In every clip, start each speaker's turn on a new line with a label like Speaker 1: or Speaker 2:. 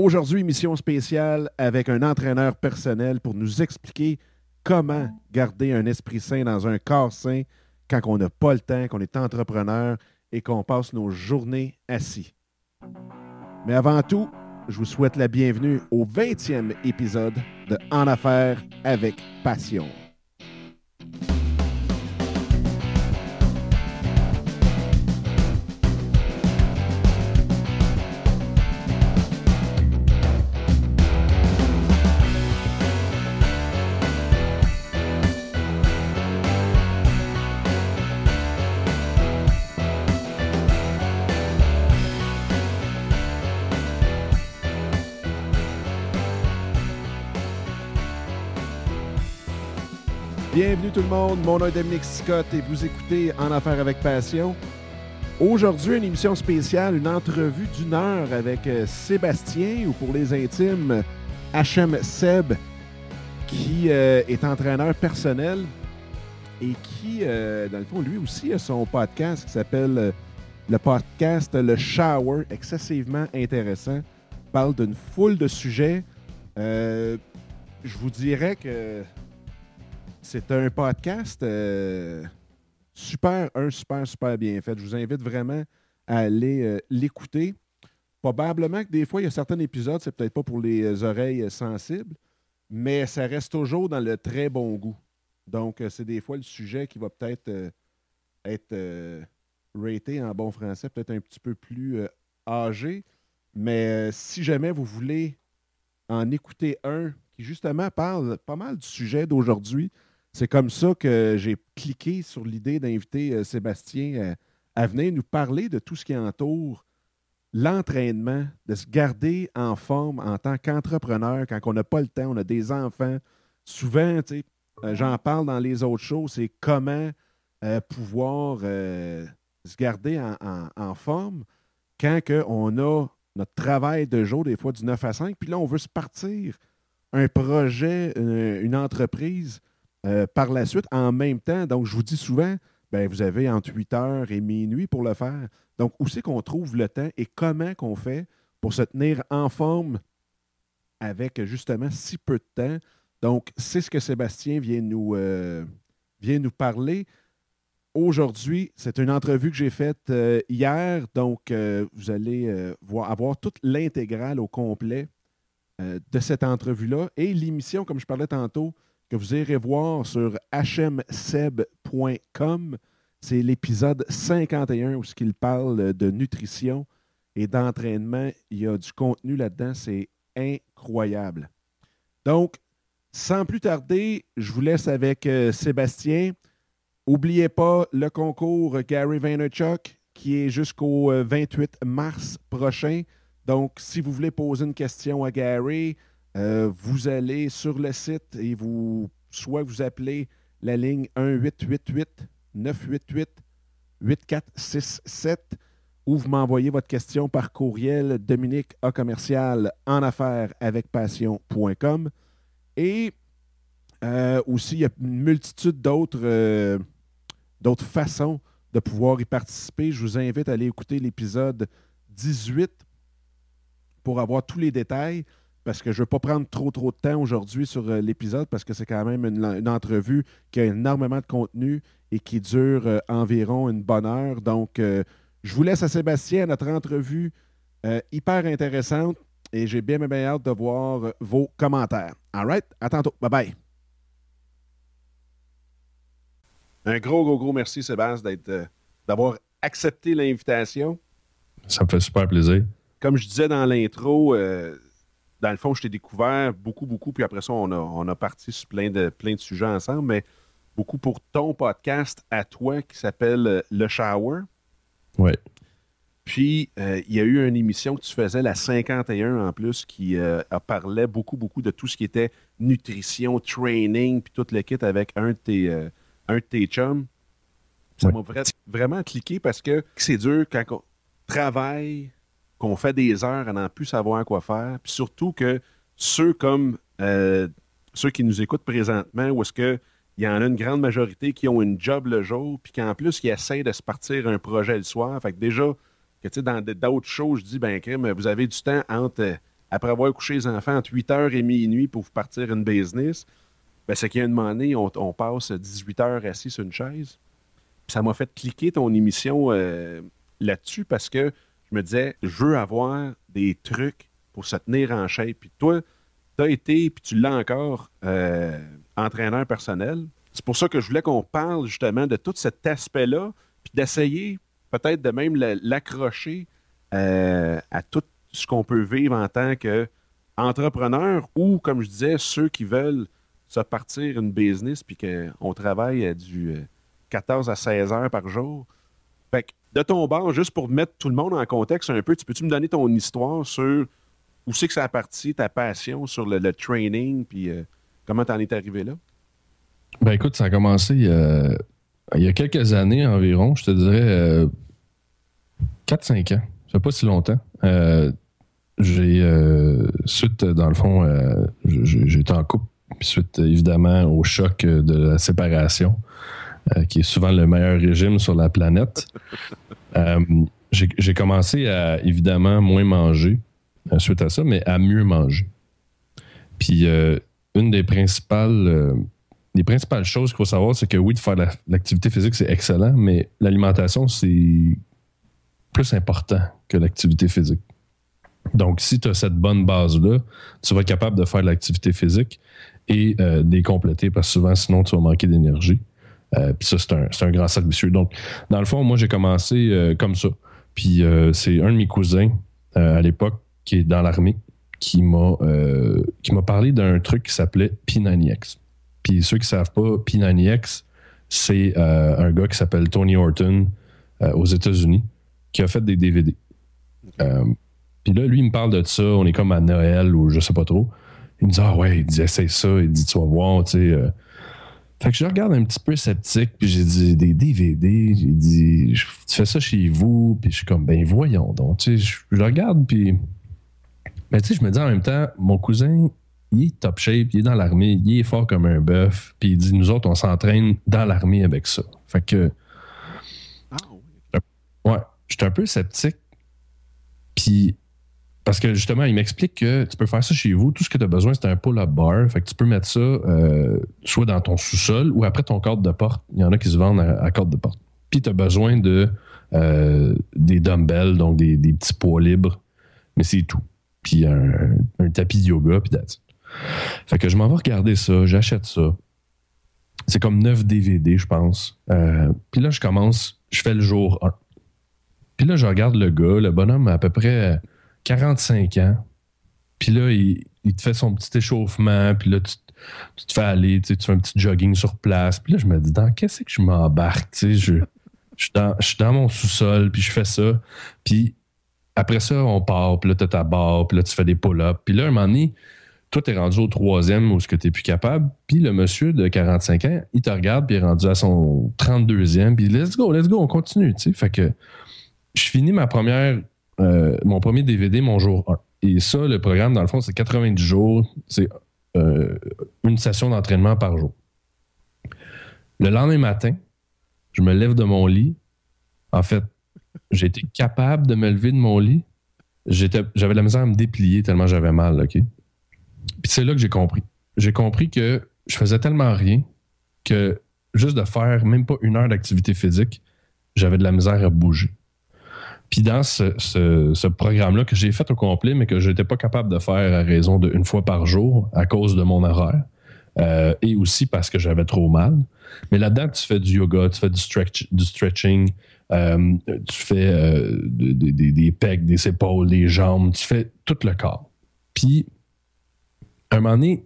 Speaker 1: Aujourd'hui, mission spéciale avec un entraîneur personnel pour nous expliquer comment garder un esprit sain dans un corps sain quand on n'a pas le temps, qu'on est entrepreneur et qu'on passe nos journées assis. Mais avant tout, je vous souhaite la bienvenue au 20e épisode de En affaires avec passion. Tout le monde, mon nom est Dominique Scott et vous écoutez En Affaires avec Passion. Aujourd'hui, une émission spéciale, une entrevue d'une heure avec euh, Sébastien, ou pour les intimes, HM Seb, qui euh, est entraîneur personnel et qui, euh, dans le fond, lui aussi a son podcast qui s'appelle le podcast Le Shower, excessivement intéressant. Il parle d'une foule de sujets. je vous dirais que c'est un podcast euh, super, un super, super bien fait. Je vous invite vraiment à aller euh, l'écouter. Probablement que des fois, il y a certains épisodes, c'est peut-être pas pour les euh, oreilles sensibles, mais ça reste toujours dans le très bon goût. Donc, c'est des fois le sujet qui va peut-être être raté en bon français, peut-être un petit peu plus âgé. Mais si jamais vous voulez en écouter un qui justement parle pas mal du sujet d'aujourd'hui, c'est comme ça que j'ai cliqué sur l'idée d'inviter euh, Sébastien euh, à venir nous parler de tout ce qui entoure l'entraînement, de se garder en forme en tant qu'entrepreneur quand on n'a pas le temps, on a des enfants. Souvent, euh, j'en parle dans les autres choses, c'est comment pouvoir se garder en, forme quand on a notre travail de jour, des fois du 9 à 5, puis là, on veut se partir un projet, une entreprise euh, par la suite en même temps. Donc, je vous dis souvent, ben, vous avez entre 8 heures et minuit pour le faire. Donc, où c'est qu'on trouve le temps et comment qu'on fait pour se tenir en forme avec justement si peu de temps? Donc, c'est ce que Sébastien vient nous, euh, nous parler. Aujourd'hui, c'est une entrevue que j'ai faite euh, hier, donc vous allez voir, avoir toute l'intégrale au complet de cette entrevue-là. Et l'émission, comme je parlais tantôt, que vous irez voir sur hmseb.com. C'est l'épisode 51 où il parle de nutrition et d'entraînement. Il y a du contenu là-dedans. C'est incroyable. Donc, sans plus tarder, je vous laisse avec euh, Sébastien. N'oubliez pas le concours Gary Vaynerchuk qui est jusqu'au 28 euh, mars prochain. Donc, si vous voulez poser une question à Gary, euh, vous allez sur le site et vous soit vous appelez la ligne 1-888-988-8467 ou vous m'envoyez votre question par courriel Dominique commercial en affaires avec passion.com. Et euh, aussi, il y a une multitude d'autres euh, d'autres façons de pouvoir y participer. Je vous invite à aller écouter l'épisode 18 pour avoir tous les détails parce que je ne veux pas prendre trop trop de temps aujourd'hui sur euh, l'épisode parce que c'est quand même une, entrevue qui a énormément de contenu et qui dure euh, environ une bonne heure. Donc, euh, je vous laisse à Sébastien, notre entrevue hyper intéressante et j'ai bien, bien, hâte de voir vos commentaires. All right? À tantôt. Bye bye. Un gros, gros, gros merci, Sébastien, d'avoir accepté l'invitation.
Speaker 2: Ça me fait super plaisir.
Speaker 1: Comme je disais dans l'intro, dans le fond, je t'ai découvert beaucoup, beaucoup, puis après ça, on a, on a parti sur plein de, plein de sujets ensemble, mais beaucoup pour ton podcast à toi qui s'appelle euh, Le Shower.
Speaker 2: Oui.
Speaker 1: Puis, euh, il y a eu une émission que tu faisais, la 51 en plus, qui euh, parlait beaucoup, beaucoup de tout ce qui était nutrition, training, puis tout le kit avec un de tes, un de tes chums. Ça m'a vraiment cliqué parce que c'est dur quand on travaille qu'on fait des heures à n'en plus savoir quoi faire. Puis surtout que ceux comme euh, ceux qui nous écoutent présentement, où est-ce qu'il y en a une grande majorité qui ont une job le jour, puis qu'en plus, qui essayent de se partir un projet le soir. Fait que déjà, que dans d'autres choses, je dis, ben, crème, vous avez du temps entre après avoir couché les enfants entre 8h et minuit pour partir une business, ben, c'est qu'il y a un moment donné, on, passe 18 heures assis sur une chaise. ça m'a fait cliquer ton émission euh, là-dessus parce que je me disais, je veux avoir des trucs pour se tenir en shape. Puis toi, tu as été, puis tu l'as encore, euh, entraîneur personnel. C'est pour ça que je voulais qu'on parle justement de tout cet aspect-là, puis d'essayer peut-être de même l'accrocher euh, à tout ce qu'on peut vivre en tant qu'entrepreneur ou, comme je disais, ceux qui veulent se partir une business puis qu'on travaille du 14 euh, à 16 heures par jour. Fait que de ton bord, juste pour mettre tout le monde en contexte un peu, tu peux-tu me donner ton histoire sur où c'est que ça a parti, ta passion sur le, training, puis euh, comment tu en es arrivé là?
Speaker 2: Ben écoute, ça a commencé il y a quelques années environ, je te dirais 4-5 ans. Ça pas si longtemps. Euh, j'ai euh, suite, dans le fond, euh, j'étais en couple, suite évidemment au choc de la séparation, qui est souvent le meilleur régime sur la planète. j'ai commencé à évidemment moins manger suite à ça, mais à mieux manger. Puis une des principales les principales choses qu'il faut savoir, c'est que oui, de faire l'activité physique, c'est excellent, mais l'alimentation, c'est plus important que l'activité physique. Donc, si tu as cette bonne base-là, tu vas être capable de faire de l'activité physique et euh, des compléter parce que souvent, sinon, tu vas manquer d'énergie. Euh, puis ça, c'est un, un, grand cercle Donc, dans le fond, moi, j'ai commencé euh, comme ça. Puis c'est un de mes cousins à l'époque qui est dans l'armée qui m'a qui m'a parlé d'un truc qui s'appelait P90X. Puis ceux qui ne savent pas, P90X, c'est un gars qui s'appelle Tony Horton aux États-Unis qui a fait des DVD. Puis là, lui, il me parle de ça. On est comme à Noël ou je sais pas trop. Il me dit Ah ouais, il dit essaye ça. Il dit Tu vas voir, tu sais. Euh. Fait que je regarde un petit peu sceptique, puis j'ai dit des DVD. J'ai dit Tu fais ça chez vous, puis je suis comme Ben voyons donc. Tu sais, je, regarde, puis. Mais tu sais, je me dis en même temps, mon cousin, il est top shape, il est dans l'armée, il est fort comme un bœuf, puis il dit Nous autres, on s'entraîne dans l'armée avec ça. Fait que. Ah, oui. Ouais, j'étais un peu sceptique. Puis parce que justement, il m'explique que tu peux faire ça chez vous. Tout ce que tu as besoin, c'est un pull-up bar. Fait que tu peux mettre ça euh, soit dans ton sous-sol ou après ton cadre de porte. Il y en a qui se vendent à, à de porte. Puis tu as besoin de euh, des dumbbells, donc des, petits poids libres. Mais c'est tout. Puis un, tapis de yoga, puis that's Fait que je m'en vais regarder ça, j'achète ça. C'est comme 9 DVD, je pense. Euh, puis là, je commence, je fais le jour 1. Puis là, je regarde le gars, le bonhomme à peu près 45 ans. Puis là, il, te fait son petit échauffement. Puis là, tu, te fais aller, tu, fais un petit jogging sur place. Puis là, je me dis, dans qu'est-ce que je m'embarque? Je, je, suis dans, je suis dans mon sous-sol, puis je fais ça. Puis après ça, on part, puis là, tu as puis là, tu fais des pull-ups. Puis là, un moment donné, toi, tu es rendu au troisième où ce que tu plus capable. Puis le monsieur de 45 ans, il te regarde, puis il est rendu à son 32e. Puis let's go, let's go, on continue. Tu sais. Fait que je finis ma première euh, mon premier DVD, mon jour 1. Et ça, le programme, dans le fond, c'est 90 jours. C'est euh, une session d'entraînement par jour. Le lendemain matin, je me lève de mon lit. En fait, j'ai été capable de me lever de mon lit. J'avais la misère à me déplier tellement j'avais mal, OK? Puis c'est là que j'ai compris. J'ai compris que je faisais tellement rien que juste de faire même pas une heure d'activité physique, j'avais de la misère à bouger. Puis dans ce, programme-là que j'ai fait au complet, mais que je n'étais pas capable de faire à raison d'une fois par jour à cause de mon horaire, euh, et aussi parce que j'avais trop mal. Mais là-dedans, tu fais du yoga, tu fais du, stretch, du stretching, euh, tu fais euh, des, pecs, des épaules, des jambes, tu fais tout le corps. Puis, à un moment donné,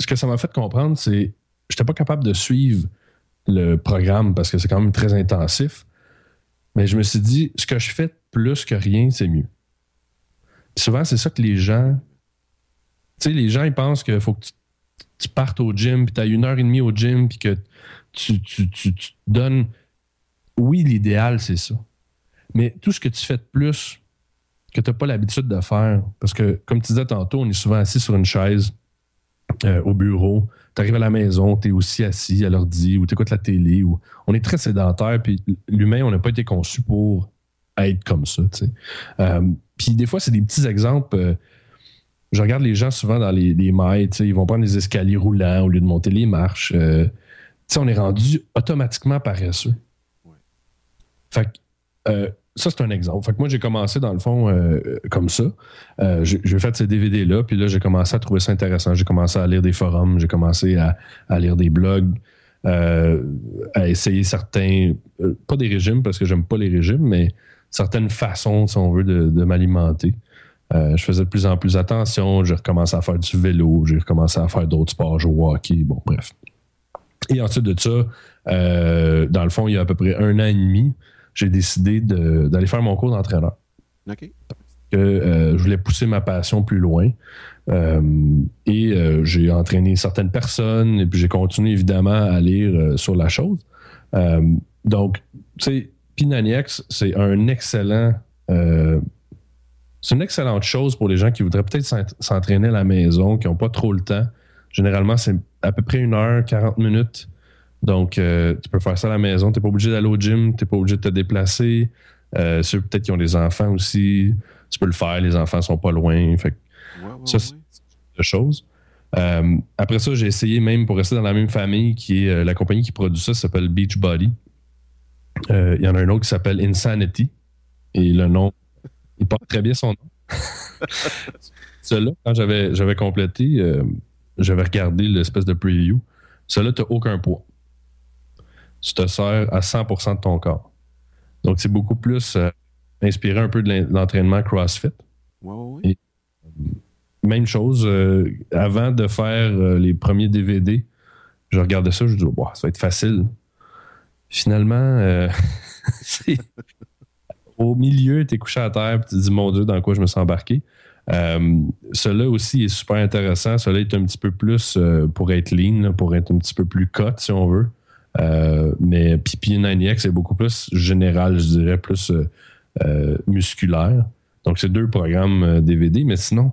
Speaker 2: ce que ça m'a fait comprendre, c'est que je n'étais pas capable de suivre le programme parce que c'est quand même très intensif. Mais je me suis dit, ce que je fais plus que rien, c'est mieux. souvent, c'est ça que les gens. Tu sais, les gens, ils pensent qu'il faut que tu, partes au gym, puis tu as une heure et demie au gym, puis que tu, tu, donnes. Oui, l'idéal, c'est ça. Mais tout ce que tu fais de plus, que tu n'as pas l'habitude de faire, parce que, comme tu disais tantôt, on est souvent assis sur une chaise euh, au bureau, tu arrives à la maison, tu es aussi assis à l'ordi ou tu écoutes la télé. Ou... On est très sédentaire, puis l'humain, on n'a pas été conçu pour être comme ça. Euh, puis des fois, c'est des petits exemples. Euh, je regarde les gens souvent dans les, les mailles, ils vont prendre des escaliers roulants au lieu de monter les marches. Euh, on est rendu automatiquement paresseux. Fait que, euh, ça, c'est un exemple. Fait que moi, j'ai commencé, dans le fond, euh, comme ça. j'ai fait ces DVD-là, puis là, j'ai commencé à trouver ça intéressant. J'ai commencé à lire des forums, j'ai commencé à, lire des blogs, à essayer certains, pas des régimes, parce que j'aime pas les régimes, mais certaines façons, si on veut, de m'alimenter. Euh, je faisais de plus en plus attention. J'ai recommencé à faire du vélo. J'ai recommencé à faire d'autres sports, jouer au hockey. Bon, bref. Et ensuite de ça, euh, dans le fond, il y a à peu près un an et demi, j'ai décidé d'aller faire mon cours d'entraîneur.
Speaker 1: OK.
Speaker 2: Que, euh, je voulais pousser ma passion plus loin. et j'ai entraîné certaines personnes et puis j'ai continué évidemment à lire sur la chose. donc, tu sais, Pinaniex, c'est un excellent c'est une excellente chose pour les gens qui voudraient peut-être s'entraîner à la maison, qui n'ont pas trop le temps. Généralement, c'est à peu près une heure, 40 minutes. Donc, euh, tu peux faire ça à la maison. Tu n'es pas obligé d'aller au gym, tu n'es pas obligé de te déplacer. Euh, ceux peut-être qui ont des enfants aussi, tu peux le faire. Les enfants sont pas loin. Fait ça, c'est une chose. Euh, après ça, j'ai essayé même pour rester dans la même famille, qui est la compagnie qui produit ça, s'appelle Beachbody. Il y en a un autre qui s'appelle Insanity. Et le nom il porte très bien son nom. Celui-là, quand j'avais, j'avais complété, euh, j'avais regardé l'espèce de preview. Celui-là, tu n'as aucun poids. Tu te sers à 100% de ton corps. Donc, c'est beaucoup plus euh, inspiré un peu de l'entraînement CrossFit. Même chose, euh, avant de faire les premiers DVD, je regardais ça, je me disais, ça va être facile. Finalement, c'est au milieu, tu es couché à terre, tu te dis, mon Dieu, dans quoi je me suis embarqué. Euh, cela aussi est super intéressant. Cela est un petit peu plus euh, pour être lean, pour être un petit peu plus cut, si on veut. Euh, mais Pipi 9X est beaucoup plus général, je dirais, plus musculaire. Donc, c'est deux programmes DVD. Mais sinon,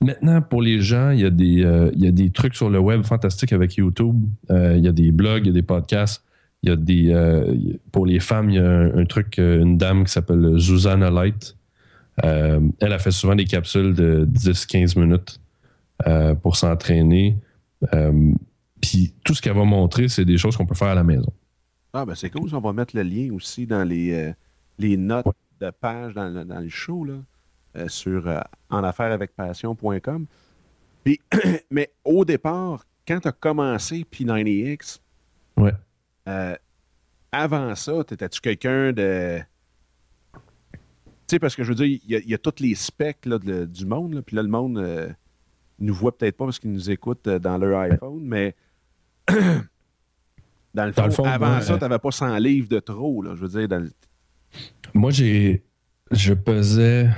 Speaker 2: maintenant, pour les gens, il y, a des, il y a des trucs sur le web fantastiques avec YouTube. il y a des blogs, il y a des podcasts. Il y a des. Euh, pour les femmes, il y a un, truc, euh, une dame qui s'appelle Susanna Light. Euh, elle a fait souvent des capsules de 10-15 minutes pour s'entraîner. Puis tout ce qu'elle va montrer, c'est des choses qu'on peut faire à la maison.
Speaker 1: Ah, ben c'est cool. On va mettre le lien aussi dans les, les notes de page dans, le show, là, sur enaffairevecpassion.com. mais au départ, quand tu as commencé P90X,
Speaker 2: ouais.
Speaker 1: Euh, avant ça, étais-tu quelqu'un de. Tu sais, parce que je veux dire, il y, a tous les specs du monde, puis là, le monde ne euh, nous voit peut-être pas parce qu'ils nous écoutent euh, dans leur iPhone, mais dans le fond, avant ça, tu n'avais pas 100 livres de trop, là, je veux dire. Dans
Speaker 2: Moi, j'ai. Je pesais.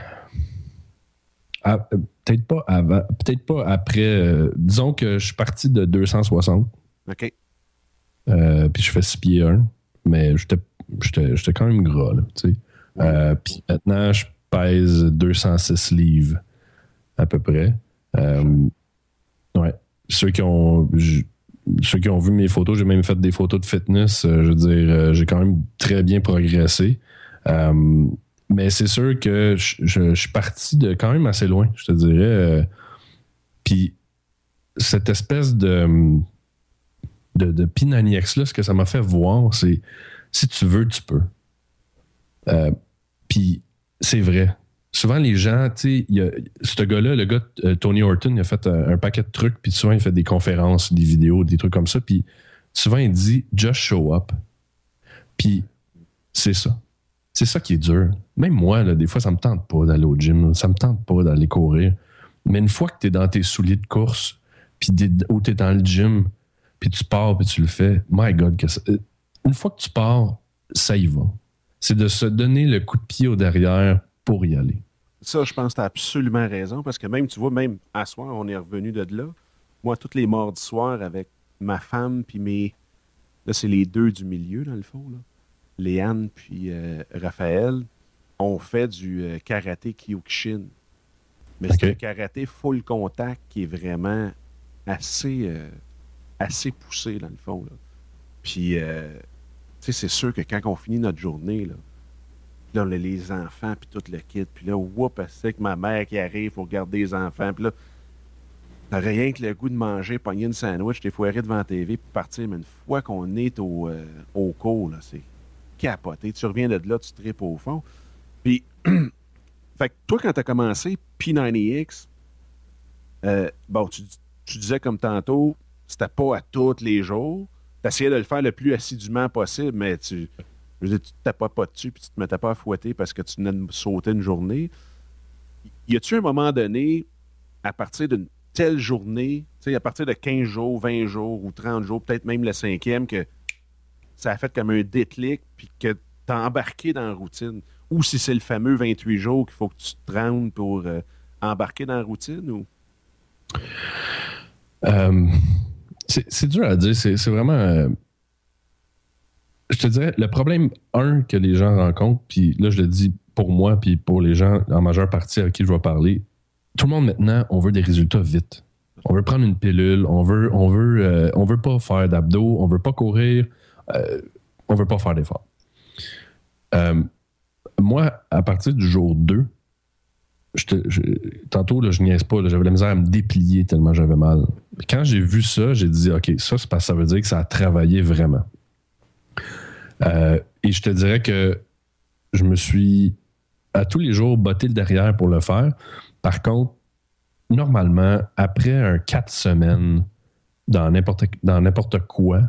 Speaker 2: Peut-être pas avant, peut-être pas après. disons que je suis parti de 260.
Speaker 1: OK.
Speaker 2: Euh, puis je fais 6 pieds 1. Mais j'étais quand même gras, là, tu sais. Euh, puis maintenant, je pèse 206 livres, à peu près. Euh, ouais. Ceux qui ont... ceux qui ont vu mes photos, j'ai même fait des photos de fitness. je veux dire, j'ai quand même très bien progressé. mais c'est sûr que je, suis parti de quand même assez loin, je te dirais. Puis cette espèce de de, de Pinaniax, là, ce que ça m'a fait voir, c'est si tu veux, tu peux. Euh, puis c'est vrai. Souvent, les gens, tu sais, ce gars-là, le gars, euh, Tony Horton, il a fait un, paquet de trucs, puis souvent, il fait des conférences, des vidéos, des trucs comme ça, puis souvent, il dit just show up. Puis c'est ça. C'est ça qui est dur. Même moi, là, des fois, ça me tente pas d'aller au gym, ça me tente pas d'aller courir. Mais une fois que tu es dans tes souliers de course, puis ou tu es dans le gym, puis tu pars, puis tu le fais. My God, que euh, une fois que tu pars, ça y va. C'est de se donner le coup de pied au derrière pour y aller.
Speaker 1: Ça, je pense que tu as absolument raison, parce que même, tu vois, même à soir, on est revenu de là. Moi, toutes les mardis soirs, avec ma femme, puis mes. Là, c'est les deux du milieu, dans le fond. Là. Léane, puis euh, Raphaël, on fait du euh, karaté Kyokushin. Mais c'est un karaté full contact qui est vraiment assez assez poussé, dans le fond. Puis, euh, tu sais, c'est sûr que quand on finit notre journée, là, là, les enfants, puis tout le kit. Puis là, whoop, c'est que ma mère qui arrive pour garder les enfants. Puis là, t'as rien que le goût de manger, pogner une sandwich, t'es foiré devant la TV, puis partir. Mais une fois qu'on est au, euh, au cours, là, c'est capoté. Tu reviens de là, tu tripes au fond. Puis, fait que toi, quand t'as commencé P90X, euh, bon, tu, tu disais comme tantôt, c'était pas à tous les jours. Tu essayais de le faire le plus assidûment possible, mais tu je veux dire, tu ne tapais pas dessus puis tu te mettais pas à fouetter parce que tu venais de sauter une journée. Y a-tu un moment donné, à partir d'une telle journée, à partir de 15 jours, 20 jours ou 30 jours, peut-être même le cinquième, que ça a fait comme un déclic puis que tu as embarqué dans la routine? Ou si c'est le fameux 28 jours qu'il faut que tu te rendes pour euh, embarquer dans la routine? Ou...
Speaker 2: Euh, c'est dur à dire. C'est vraiment. Euh, je te dirais, le problème, un, que les gens rencontrent, puis là, je le dis pour moi, puis pour les gens en majeure partie à qui je vais parler, tout le monde maintenant, on veut des résultats vite. On veut prendre une pilule, on veut, on veut, euh, on veut pas faire d'abdos, on veut pas courir, euh, on veut pas faire d'efforts. Euh, moi, à partir du jour 2, je tantôt, là, je niaise pas, j'avais la misère à me déplier tellement j'avais mal. Quand j'ai vu ça, j'ai dit, OK, ça, ça veut dire que ça a travaillé vraiment. Euh, et je te dirais que je me suis à tous les jours botté le derrière pour le faire. Par contre, normalement, après un quatre semaines dans n'importe quoi,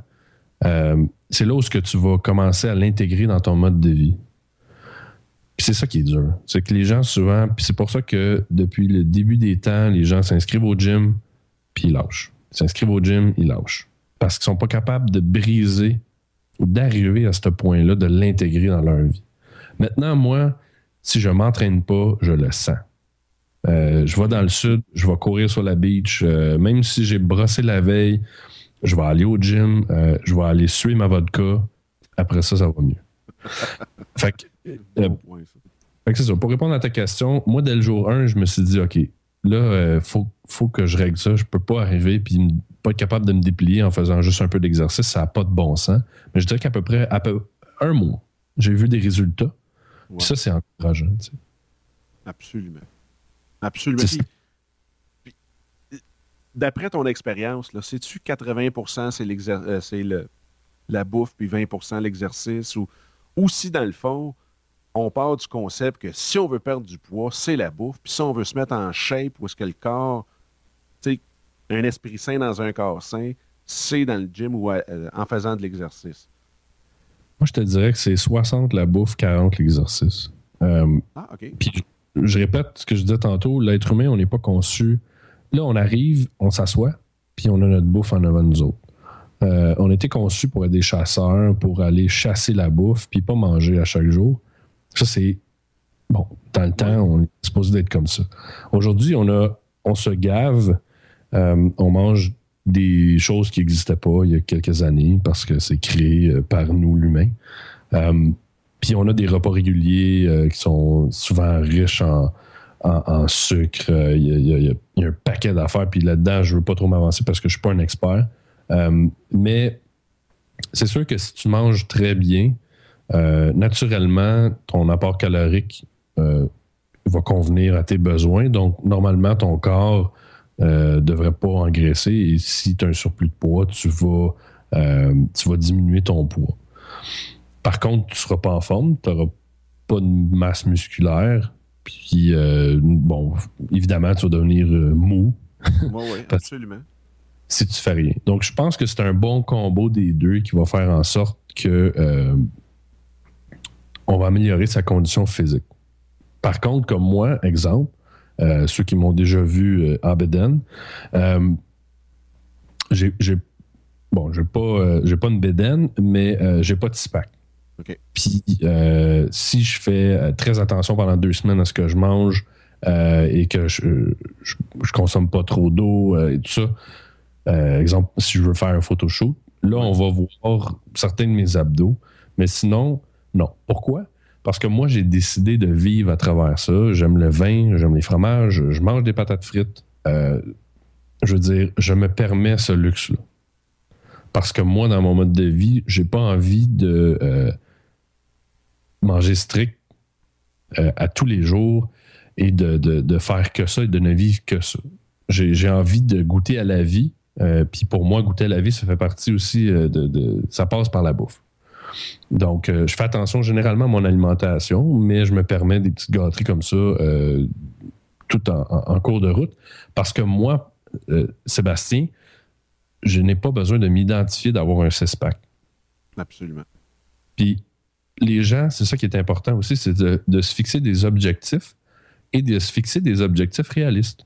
Speaker 2: euh, c'est là où que tu vas commencer à l'intégrer dans ton mode de vie. C'est ça qui est dur. C'est que les gens souvent, puis c'est pour ça que depuis le début des temps, les gens s'inscrivent au gym, puis ils lâchent. Ils s'inscrivent au gym, ils lâchent. Parce qu'ils sont pas capables de briser d'arriver à ce point-là, de l'intégrer dans leur vie. Maintenant, moi, si je m'entraîne pas, je le sens. Euh, je vais dans le sud, je vais courir sur la beach, euh, même si j'ai brossé la veille, je vais aller au gym, euh, je vais aller suer ma vodka. Après ça, ça va mieux. fait que, c'est ça. Pour répondre à ta question, moi, dès le jour 1, je me suis dit, OK, là, il faut, faut, que je règle ça. Je peux pas arriver puis pas être capable de me déplier en faisant juste un peu d'exercice, ça n'a pas de bon sens. Mais je dirais qu'à peu près à peu, un mois, j'ai vu des résultats. Ça, c'est encourageant.
Speaker 1: Absolument. Absolument. D'après ton expérience, sais-tu 80 c'est c'est le, la bouffe, puis 20% l'exercice, ou, ou si dans le fond, on part du concept que si on veut perdre du poids, c'est la bouffe, puis si on veut se mettre en shape, où est-ce que le corps, tu sais, un esprit sain dans un corps sain, c'est dans le gym ou euh, en faisant de l'exercice?
Speaker 2: Moi, je te dirais que c'est 60 la bouffe, 40 l'exercice.
Speaker 1: Euh, ah, OK.
Speaker 2: Puis, je répète ce que je disais tantôt, l'être humain, on n'est pas conçu. Là, on arrive, on s'assoit, puis on a notre bouffe en avant de nous autres. Euh, on était conçu pour être des chasseurs, pour aller chasser la bouffe, puis pas manger à chaque jour. Ça, c'est. Bon, dans le temps, on est supposé d'être comme ça. Aujourd'hui, on a on se gave euh, on mange des choses qui n'existaient pas il y a quelques années parce que c'est créé euh, par nous, l'humain. Euh, puis on a des repas réguliers qui sont souvent riches en, sucre. Il y, a, un paquet d'affaires. Puis là-dedans, je ne veux pas trop m'avancer parce que je ne suis pas un expert. mais c'est sûr que si tu manges très bien, naturellement, ton apport calorique va convenir à tes besoins. Donc, normalement, ton corps euh, devrait pas engraisser. Et si tu as un surplus de poids, tu vas, euh, tu vas diminuer ton poids. Par contre, tu ne seras pas en forme, tu n'auras pas de masse musculaire. Puis, euh, bon, évidemment, tu vas devenir mou.
Speaker 1: Oui, oui, absolument.
Speaker 2: si tu fais rien. Donc, je pense que c'est un bon combo des deux qui va faire en sorte que on va améliorer sa condition physique. Par contre, comme moi, exemple, euh, ceux qui m'ont déjà vu euh, à Beden. Euh, j'ai, bon, j'ai pas, j'ai pas une Beden, mais j'ai pas de SPAC. Puis si je fais très attention pendant deux semaines à ce que je mange et que je, je, consomme pas trop d'eau et tout ça, exemple, si je veux faire un photoshoot, là, on va voir certains de mes abdos. Mais sinon, non. Pourquoi? Parce que moi, j'ai décidé de vivre à travers ça. J'aime le vin, j'aime les fromages, je mange des patates frites. Euh, je veux dire, je me permets ce luxe-là. Parce que moi, dans mon mode de vie, j'ai pas envie de euh, manger strict à tous les jours et de, faire que ça et de ne vivre que ça. J'ai envie de goûter à la vie. Puis pour moi, goûter à la vie, ça fait partie aussi de, Ça passe par la bouffe. Donc, je fais attention généralement à mon alimentation, mais je me permets des petites gâteries comme ça tout en, cours de route. Parce que moi, Sébastien, je n'ai pas besoin de m'identifier d'avoir un six-pack.
Speaker 1: Absolument.
Speaker 2: Puis les gens, c'est ça qui est important aussi, c'est de, se fixer des objectifs et de se fixer des objectifs réalistes.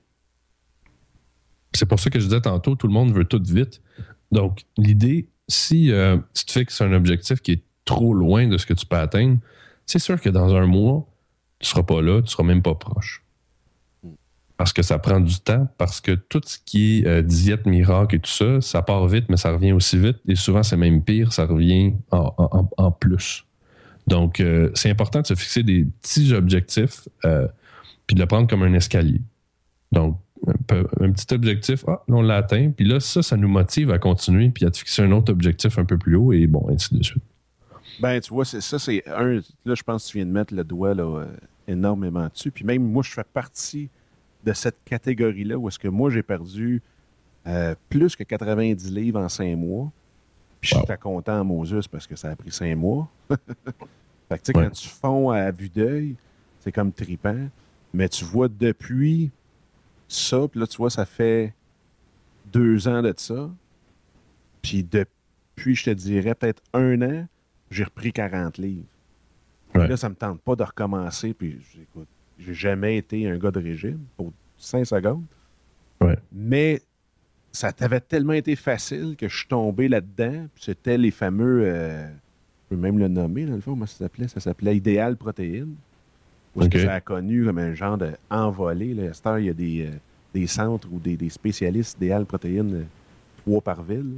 Speaker 2: C'est pour ça que je disais tantôt, tout le monde veut tout vite. Donc, l'idée, si euh, tu te fixes un objectif qui est trop loin de ce que tu peux atteindre, c'est sûr que dans un mois, tu seras pas là, tu seras même pas proche parce que ça prend du temps, parce que tout ce qui est euh, diète miracle et tout ça, ça part vite, mais ça revient aussi vite. Et souvent, c'est même pire, ça revient en, plus. Donc, euh, c'est important de se fixer des petits objectifs, euh, puis de le prendre comme un escalier. Donc, un, petit objectif, ah, on l'a atteint, puis là, ça, ça nous motive à continuer, puis à te fixer un autre objectif un peu plus haut, et bon, ainsi de suite.
Speaker 1: Ben, tu vois, ça, c'est un. Là, je pense que tu viens de mettre le doigt là, énormément dessus. Puis même moi, je fais partie de cette catégorie-là où est-ce que moi, j'ai perdu euh, plus que 90 livres en cinq mois. Puis je suis content à Moses parce que ça a pris cinq mois. fait que, tu sais, quand tu fonds à vue d'œil, c'est comme tripant. Mais tu vois depuis ça, puis là, tu vois, ça fait deux ans de ça. Puis depuis, je te dirais, peut-être un an, j'ai repris 40 livres. Là, ça me tente pas de recommencer. Puis, j'écoute, j'ai jamais été un gars de régime pour 5 secondes. Mais ça t'avait tellement été facile que je suis tombé là-dedans. C'était les fameux, euh, je peux même le nommer, dans le fond, comment ça s'appelait? Ça s'appelait Idéal Protéine. Où ça a connu comme un genre d'envolée. À il y a des, euh, des centres ou des, spécialistes Idéal Protéine, euh, trois par ville.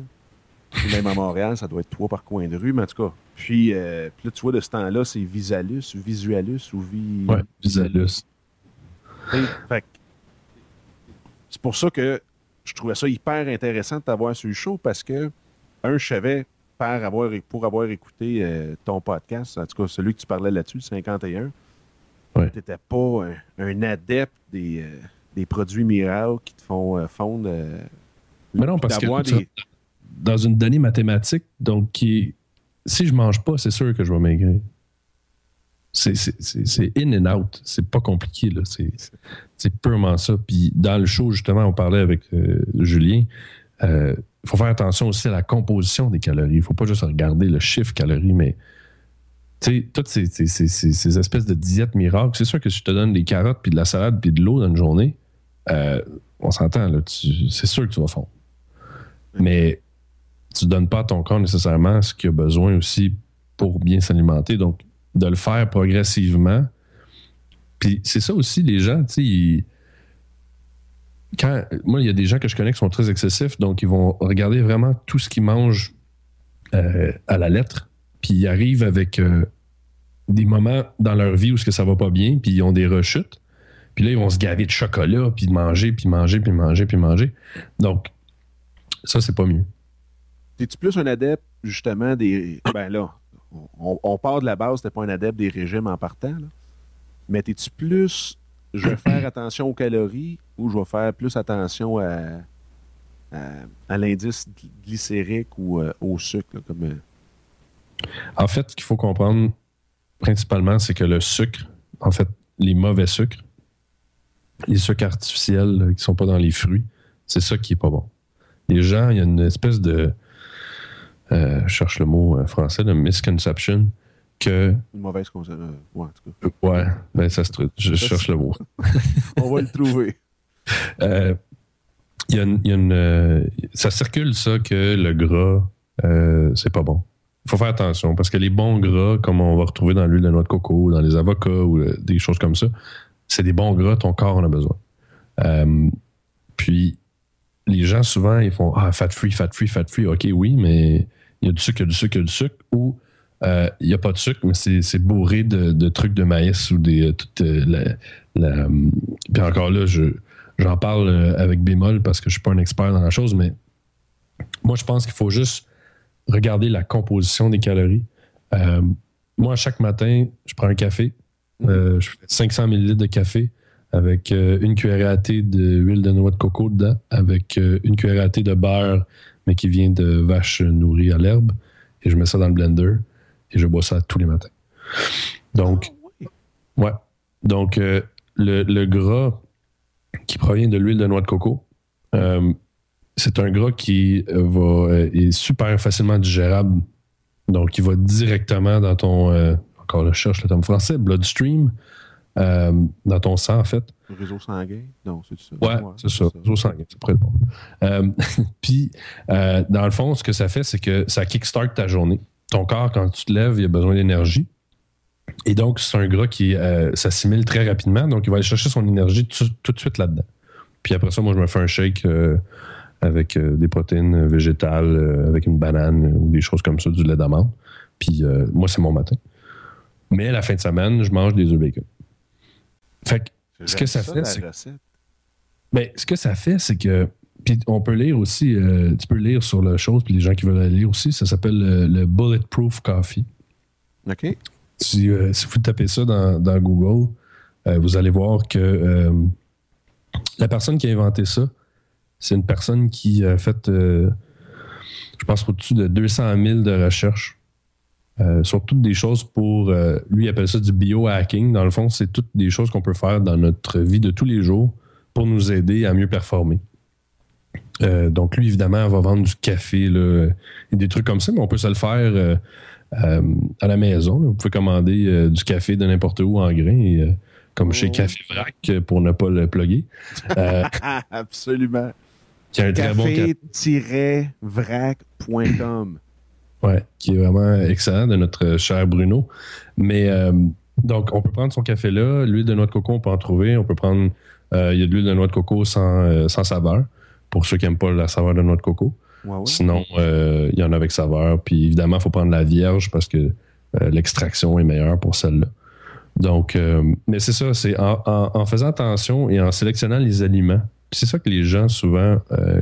Speaker 1: même à Montréal, ça doit être trois par coin de rue, mais en tout cas. Puis, euh, puis là, tu vois, de ce temps-là, c'est Visalus, Visualus ou Vi...
Speaker 2: Ouais, Visalus.
Speaker 1: c'est pour ça que je trouvais ça hyper intéressant de t'avoir sur le show parce que, un, je savais, par avoir, pour avoir écouté euh, ton podcast, en tout cas celui que tu parlais là-dessus, 51, tu n'étais pas un, adepte des, euh, des, produits miracles qui te font fondre.
Speaker 2: Mais non, parce que dans une donnée mathématique, donc qui si je mange pas, c'est sûr que je vais maigrir. C'est in and out. C'est pas compliqué. C'est purement ça. Puis dans le show, justement, on parlait avec euh, Julien. Il euh, faut faire attention aussi à la composition des calories. Il faut pas juste regarder le chiffre calories, mais toutes ces, ces, espèces de diètes miracles, c'est sûr que si je te donne des carottes, puis de la salade, puis de l'eau dans une journée, euh, on s'entend, c'est sûr que tu vas fondre. Mais tu ne donnes pas à ton corps nécessairement ce qu'il a besoin aussi pour bien s'alimenter. Donc, de le faire progressivement. Puis c'est ça aussi, les gens, tu sais, quand, moi, il y a des gens que je connais qui sont très excessifs, donc ils vont regarder vraiment tout ce qu'ils mangent euh, à la lettre, puis ils arrivent avec euh, des moments dans leur vie où ce que ça va pas bien, puis ils ont des rechutes, puis là, ils vont se gaver de chocolat, puis de manger, puis manger, puis manger, puis manger. Donc, ça, c'est pas mieux.
Speaker 1: Es-tu plus un adepte, justement, des. Ben là, on, part de la base, t'es pas un adepte des régimes en partant, là. Mais es-tu plus. Je vais faire attention aux calories ou je vais faire plus attention à, l'indice glycérique ou euh, au sucre, comme. Euh?
Speaker 2: En fait, ce qu'il faut comprendre principalement, c'est que le sucre, en fait, les mauvais sucres, les sucres artificiels qui ne sont pas dans les fruits, c'est ça qui est pas bon. Les gens, il y a une espèce de euh, je cherche le mot euh, français, de misconception, que.
Speaker 1: Une mauvaise conception. Euh, ouais, en tout
Speaker 2: cas. ouais, ben ça se Je cherche le mot.
Speaker 1: On va le trouver.
Speaker 2: Il y a, une, ça circule ça que le gras, c'est pas bon. Il faut faire attention parce que les bons gras, comme on va retrouver dans l'huile de noix de coco, dans les avocats ou des choses comme ça, c'est des bons gras, ton corps en a besoin. puis, les gens souvent, ils font Ah, fat free, fat free, fat free. OK, oui, mais il y a du sucre, il y a du sucre, il y a du sucre, ou euh, il n'y a pas de sucre, mais c'est bourré de, trucs de maïs ou des. Euh, toute, euh, la, puis encore là, j'en parle avec bémol parce que je ne suis pas un expert dans la chose, mais moi, je pense qu'il faut juste regarder la composition des calories. moi, chaque matin, je prends un café, Euh, je fais 500 ml de café avec euh, une cuillère à thé d'huile de noix de coco dedans, avec euh, une cuillère à thé de beurre, mais qui vient de vache nourrie à l'herbe. Et je mets ça dans le blender et je bois ça tous les matins. Donc, ouais. Donc, le, le, gras qui provient de l'huile de noix de coco, c'est un gras qui va, est super facilement digérable. Donc, il va directement dans ton encore le cherche le terme français, bloodstream, euh, dans ton sang, en fait.
Speaker 1: Le réseau sanguin? Non, c'est ça.
Speaker 2: Ouais, c'est ça. Réseau sanguin, c'est près bon. Euh, puis, euh, dans le fond, ce que ça fait, c'est que ça kickstart ta journée. Ton corps, quand tu te lèves, il a besoin d'énergie. Et donc, c'est un gras qui s'assimile très rapidement. Donc, il va aller chercher son énergie tout, de suite là-dedans. Puis après ça, moi, je me fais un shake avec des protéines végétales, avec une banane ou des choses comme ça, du lait d'amande. Puis moi, c'est mon matin. Mais la fin de semaine, je mange des œufs bacon. Fait que, ce que ça, fait, c'est. Ben, ce que ça fait, c'est que. Puis on peut lire aussi, euh, tu peux lire sur la chose, puis les gens qui veulent la lire aussi, ça s'appelle le, Bulletproof Coffee.
Speaker 1: OK.
Speaker 2: Si, euh, vous tapez ça dans, Google, euh, vous allez voir que la personne qui a inventé ça, c'est une personne qui a fait, je pense, au-dessus de 200 000 de recherches euh, sur toutes des choses pour, euh, lui, il appelle ça du biohacking. Dans le fond, c'est toutes des choses qu'on peut faire dans notre vie de tous les jours pour nous aider à mieux performer. Euh, donc, lui, évidemment, va vendre du café là, et des trucs comme ça, mais on peut se le faire à la maison. Vous pouvez commander du café de n'importe où en grain, comme chez oh. Café Vrac, pour ne pas le plugger.
Speaker 1: Absolument. Café-vrac.com.
Speaker 2: Oui, qui est vraiment excellent de notre cher Bruno. Mais euh, donc, on peut prendre son café là. L'huile de noix de coco, on peut en trouver. On peut prendre. Euh, il y a de l'huile de noix de coco sans, euh, sans saveur, pour ceux qui n'aiment pas la saveur de noix de coco. Sinon, il y en a avec saveur. Puis évidemment, il faut prendre la vierge parce que l'extraction est meilleure pour celle-là. Donc, mais c'est ça, c'est en, faisant attention et en sélectionnant les aliments. C'est ça que les gens, souvent,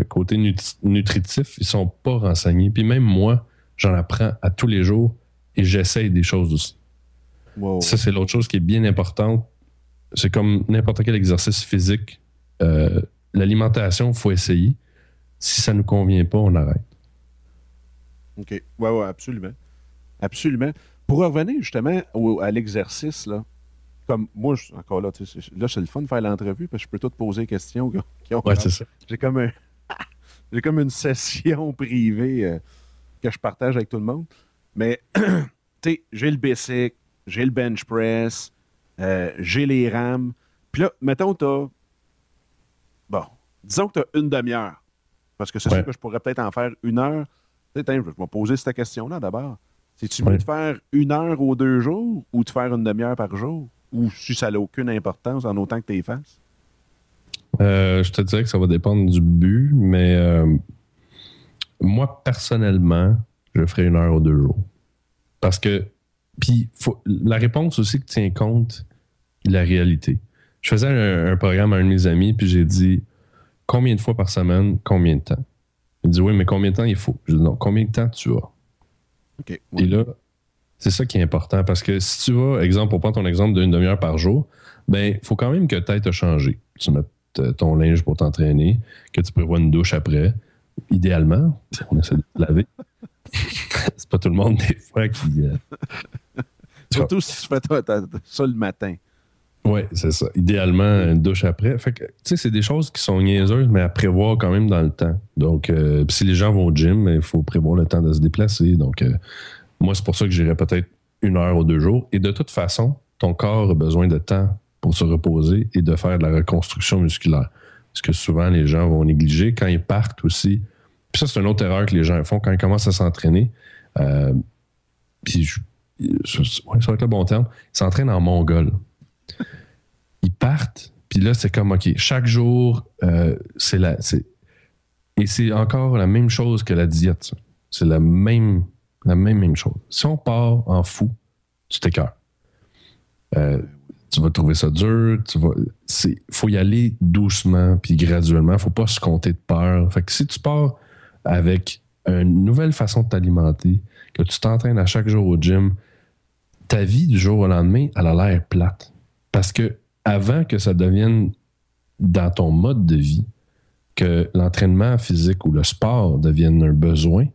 Speaker 2: côté nutritif, ils sont pas renseignés. Puis même moi, j'en apprends à tous les jours et j'essaye des choses aussi. Ça, c'est l'autre chose qui est bien importante. C'est comme n'importe quel exercice physique. Euh, l'alimentation, il faut essayer. Si ça ne nous convient pas, on arrête.
Speaker 1: OK. Oui, oui, absolument. Absolument. Pour revenir justement à l'exercice, là, comme moi, encore là, là, c'est le fun de faire l'entrevue parce que je peux tout poser des questions.
Speaker 2: Oui, c'est ça.
Speaker 1: J'ai comme, J'ai comme une session privée. Euh, que je partage avec tout le monde. Mais, tu sais, j'ai le basic, j'ai le bench press, euh, j'ai les rames. Puis là, mettons, t'as. Bon, disons que t'as une demi-heure. Parce que c'est sûr que je pourrais peut-être en faire une heure. Tu sais, je vais me poser cette question-là d'abord. C'est-tu mieux de faire une heure ou deux jours ou de faire une demi-heure par jour? Ou si ça n'a aucune importance en autant que tu es fasses?
Speaker 2: Euh, je te dirais que ça va dépendre du but, mais euh, moi, personnellement, je ferai une heure ou deux jours. Parce que, puis, la réponse aussi que tient compte de la réalité. Je faisais un, programme à un de mes amis, puis j'ai dit combien de fois par semaine, combien de temps? Il dit oui, mais combien de temps il faut? Je dis non, combien de temps tu as? Et là, c'est ça qui est important parce que si tu vas, exemple, pour prendre ton exemple d'une demi-heure par jour, ben, il faut quand même que tête a changé. Tu mets ton linge pour t'entraîner, que tu prévois une douche après, idéalement, on essaie de se laver. c'est pas tout le monde des fois qui. Euh,
Speaker 1: Surtout si tu fais ça le matin.
Speaker 2: Oui, c'est ça. Idéalement, une douche après. Fait que, tu sais, c'est des choses qui sont niaiseuses, mais à prévoir quand même dans le temps. Donc, euh, si les gens vont au gym, il faut prévoir le temps de se déplacer. Donc, euh, moi, c'est pour ça que j'irai peut-être une heure ou deux jours. Et de toute façon, ton corps a besoin de temps pour se reposer et de faire de la reconstruction musculaire. Ce que souvent les gens vont négliger quand ils partent aussi puis ça, c'est une autre erreur que les gens font quand ils commencent à s'entraîner. Euh, puis, ça va être le bon terme. Ils s'entraînent en mongol. Ils partent, puis là, c'est comme, OK, chaque jour, euh, c'est la. Et c'est encore la même chose que la diète. C'est la même, la même, même chose. Si on part en fou, tu t'écœures. Euh, tu vas trouver ça dur. Tu vas, faut y aller doucement puis graduellement. Faut pas se compter de peur. Fait que si tu pars avec une nouvelle façon de t'alimenter, que tu t'entraînes à chaque jour au gym, ta vie du jour au lendemain, elle a l'air plate. Parce que avant que ça devienne dans ton mode de vie, que l'entraînement physique ou le sport devienne un besoin,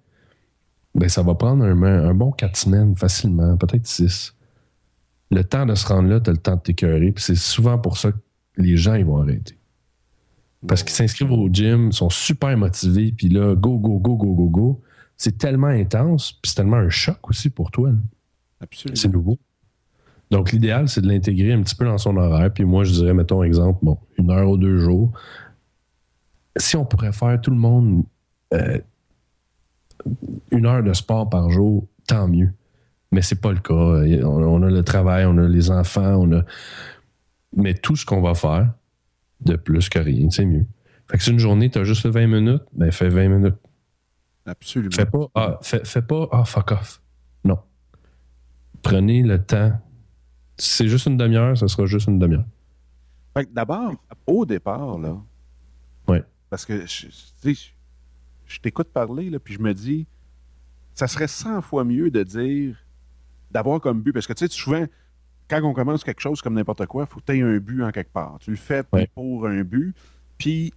Speaker 2: ben ça va prendre un, bon quatre semaines facilement, peut-être six. Le temps de se rendre là, tu as le temps de t'écœurer. Puis c'est souvent pour ça que les gens ils vont arrêter. Parce qu'ils s'inscrivent au gym, sont super motivés, puis là, go, go, go, go, go, go. C'est tellement intense, puis c'est tellement un choc aussi pour toi.
Speaker 1: Absolument.
Speaker 2: C'est nouveau. Donc, l'idéal, c'est de l'intégrer un petit peu dans son horaire. Puis moi, je dirais, mettons exemple, bon, une heure ou deux jours. Si on pourrait faire tout le monde euh, une heure de sport par jour, tant mieux. Mais c'est pas le cas. On, a le travail, on a les enfants, on a. Mais tout ce qu'on va faire, de plus que rien, c'est mieux. Fait que si une journée, tu as juste 20 minutes, ben fais 20 minutes.
Speaker 1: Absolument.
Speaker 2: Fais pas, ah, fais pas, ah, fuck off. Non. Prenez le temps si c'est juste une demi-heure, ça sera juste une demi-heure.
Speaker 1: d'abord, au départ, là.
Speaker 2: Oui.
Speaker 1: Parce que je, je t'écoute parler, là, puis je me dis, ça serait 100 fois mieux de dire, d'avoir comme but, parce que tu sais, souvent, quand on commence quelque chose comme n'importe quoi, il faut que tu aies un but en quelque part. Tu le fais pour un but, puis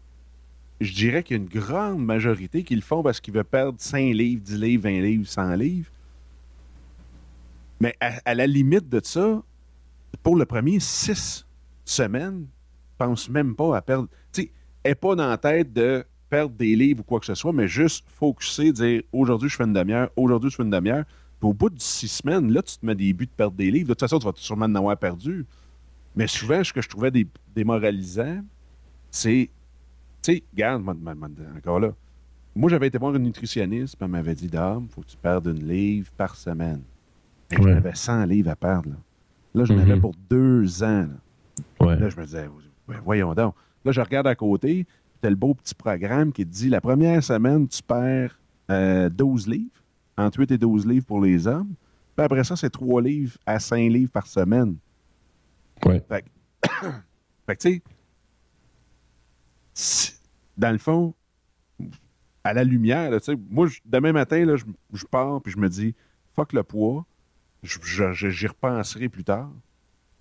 Speaker 1: je dirais qu'il y a une grande majorité qui le font parce qu'ils veulent perdre 5 livres, 10 livres, 20 livres, 100 livres. Mais à la limite de ça, pour le premier six semaines, pense même pas à perdre. Tu sais, n'est pas dans la tête de perdre des livres ou quoi que ce soit, mais juste focuser, dire aujourd'hui je fais une demi-heure, aujourd'hui je fais une demi-heure. Puis au bout de six semaines, là, tu te mets des buts de perdre des livres. De toute façon, tu vas sûrement en avoir perdu. Mais souvent, ce que je trouvais démoralisant, c'est. Tu sais, regarde, encore là. Moi, j'avais été voir une nutritionniste, puis elle m'avait dit Dame, il faut que tu perdes une livre par semaine. Et J'avais 100 livres à perdre. Là. Là, j'en avais mhm. pour deux ans. Là. je me disais, voyons donc. Là, je regarde à côté, tu le beau petit programme qui te dit la première semaine, tu perds 12 euh, livres, entre 8 et 12 livres pour les hommes. Puis après ça, c'est 3 livres à 5 livres par semaine.
Speaker 2: Ouais.
Speaker 1: Fait, que, tu sais, dans le fond, à la lumière, moi, demain matin, là, je, je pars puis je me dis, fuck le poids, J'y repenserai plus tard.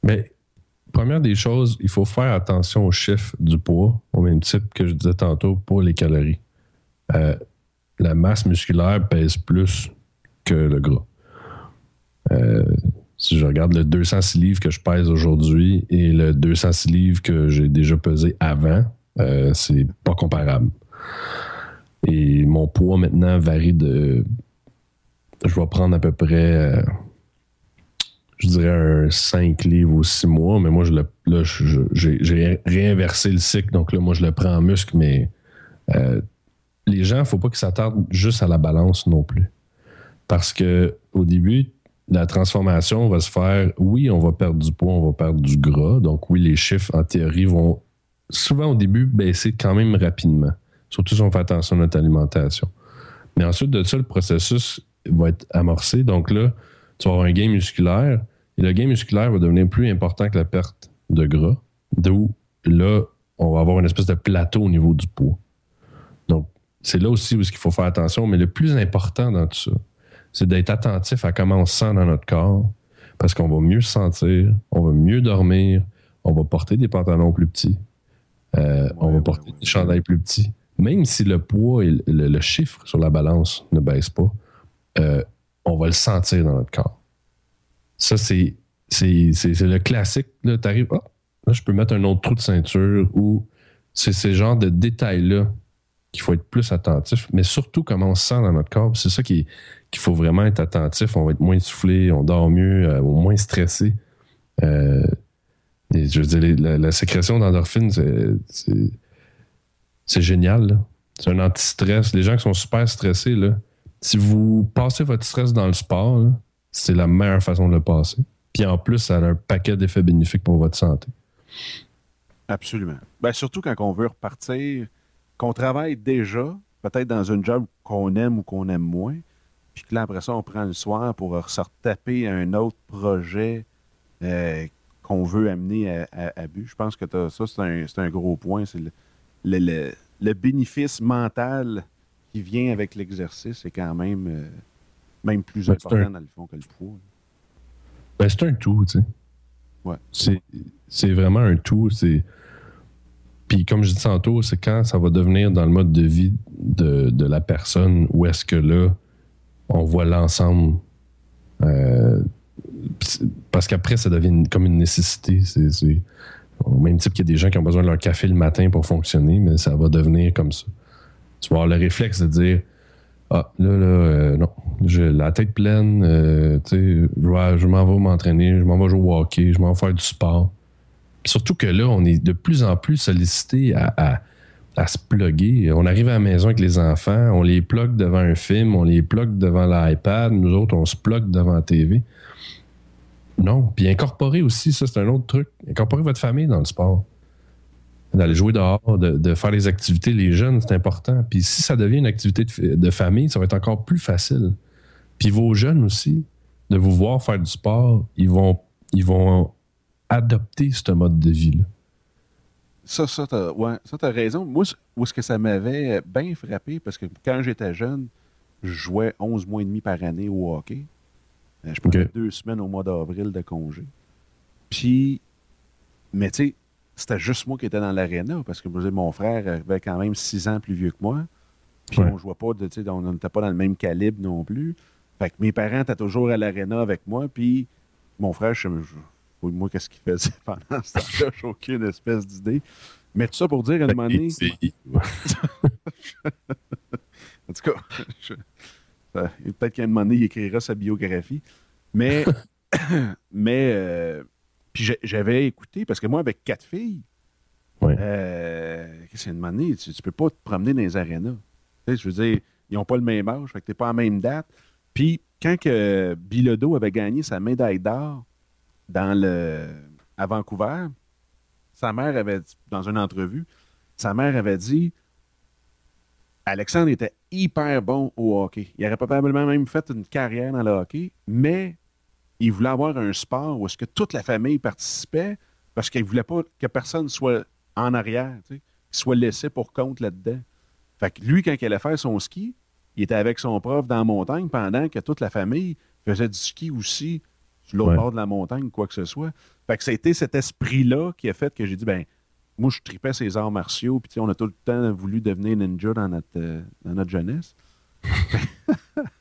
Speaker 2: Mais première des choses, il faut faire attention aux chiffres du poids, au même type que je disais tantôt pour les calories. Euh, la masse musculaire pèse plus que le gras. Euh, si je regarde le 206 livres que je pèse aujourd'hui et le 206 livres que j'ai déjà pesé avant, euh, c'est pas comparable. Et mon poids maintenant varie de. Je vais prendre à peu près je dirais un 5 livres ou 6 mois, mais moi, je le, là, j'ai réinversé le cycle, donc là, moi, je le prends en muscle, mais euh, les gens, il faut pas qu'ils s'attardent juste à la balance non plus. Parce que au début, la transformation va se faire, oui, on va perdre du poids, on va perdre du gras, donc oui, les chiffres, en théorie, vont souvent au début baisser quand même rapidement, surtout si on fait attention à notre alimentation. Mais ensuite de ça, le processus va être amorcé, donc là, tu vas avoir un gain musculaire et le gain musculaire va devenir plus important que la perte de gras, d'où là, on va avoir une espèce de plateau au niveau du poids. Donc, c'est là aussi où il faut faire attention, mais le plus important dans tout ça, c'est d'être attentif à comment on se sent dans notre corps, parce qu'on va mieux se sentir, on va mieux dormir, on va porter des pantalons plus petits, euh, on va porter des chandails plus petits. Même si le poids et le, chiffre sur la balance ne baisse pas, euh, on va le sentir dans notre corps. Ça, c'est, le classique. Là, t'arrives, ah, là, je peux mettre un autre trou de ceinture ou c'est ce genre de détails-là qu'il faut être plus attentif, mais surtout comment on se sent dans notre corps. C'est ça qu'il faut vraiment être attentif. On va être moins soufflé, on dort mieux, euh, moins stressé. Euh, je veux dire, la, sécrétion d'endorphine, c'est, génial. C'est un anti-stress. Les gens qui sont super stressés, là, si vous passez votre stress dans le sport, c'est la meilleure façon de le passer. Puis en plus, ça a un paquet d'effets bénéfiques pour votre santé.
Speaker 1: Absolument. Ben, surtout quand on veut repartir, qu'on travaille déjà, peut-être dans un job qu'on aime ou qu'on aime moins, puis que là, après ça, on prend le soir pour se retaper un autre projet euh, qu'on veut amener à, but. Je pense que ça, c'est un, gros point. C'est le, bénéfice mental qui vient avec l'exercice est quand même, euh, même plus important dans le fond que le poids.
Speaker 2: Ben, c'est un tout, tu sais.
Speaker 1: Ouais.
Speaker 2: C'est vraiment un tout. C'est. Puis comme je dis tantôt, c'est quand ça va devenir dans le mode de vie de, de la personne où est-ce que là, on voit l'ensemble. Euh, parce qu'après, ça devient comme une nécessité. C'est au même type qu'il y a des gens qui ont besoin de leur café le matin pour fonctionner, mais ça va devenir comme ça. Tu vas avoir le réflexe de dire Ah, là, là, euh, non, j'ai la tête pleine, euh, tu sais, je, m'en vais m'entraîner, je m'en vais jouer au hockey, je m'en vais faire du sport. Surtout que là, on est de plus en plus sollicité à, se plugger. On arrive à la maison avec les enfants, on les plug devant un film, on les plug devant l'iPad, nous autres, on se plug devant la TV. Non. Puis incorporer aussi, ça, c'est un autre truc. Incorporer votre famille dans le sport. D'aller jouer dehors, de, faire les activités. Les jeunes, c'est important. Puis si ça devient une activité de, de, famille, ça va être encore plus facile. Puis vos jeunes aussi, de vous voir faire du sport, ils vont, ils vont adopter ce mode de vie-là.
Speaker 1: Ça, ça, t'as ouais, as raison. Moi, où est-ce que ça m'avait bien frappé, parce que quand j'étais jeune, je jouais 11 mois et demi par année au hockey. Euh, je prenais deux semaines au mois d'avril de congé. Puis, mais tu sais, c'était juste moi qui étais dans l'aréna, parce que mon frère avait quand même six ans plus vieux que moi. Puis on jouait pas, de, on n'était pas dans le même calibre non plus. Fait que mes parents étaient toujours à l'aréna avec moi, puis mon frère, je, je moi, qu'est-ce qu'il faisait pendant ce temps-là? J'ai aucune espèce d'idée. Mais tout ça pour dire, à un moment donné. en tout cas, peut-être qu'à un moment donné, il écrira sa biographie. Mais, mais euh, puis j'avais écouté, parce que moi, avec quatre filles, euh, qu'est-ce qu'il y a un moment donné, tu, ne peux pas te promener dans les arénas. Tu sais, je veux dire, ils n'ont pas le même âge, fait que tu n'es pas à la même date. Puis, quand que Bilodeau avait gagné sa médaille d'or, dans le, à Vancouver, sa mère avait dit, dans une entrevue, sa mère avait dit Alexandre était hyper bon au hockey. Il aurait probablement même fait une carrière dans le hockey, mais il voulait avoir un sport où est-ce que toute la famille participait parce qu'il ne voulait pas que personne soit en arrière, qu'il soit laissé pour compte là-dedans. Fait que lui, quand il allait faire son ski, il était avec son prof dans la montagne pendant que toute la famille faisait du ski aussi sur l'autre bord de la montagne, quoi que ce soit. Fait que été cet esprit-là qui a fait que j'ai dit, ben, moi, je tripais ces arts martiaux, puis on a tout le temps voulu devenir ninja dans notre, euh, dans notre jeunesse.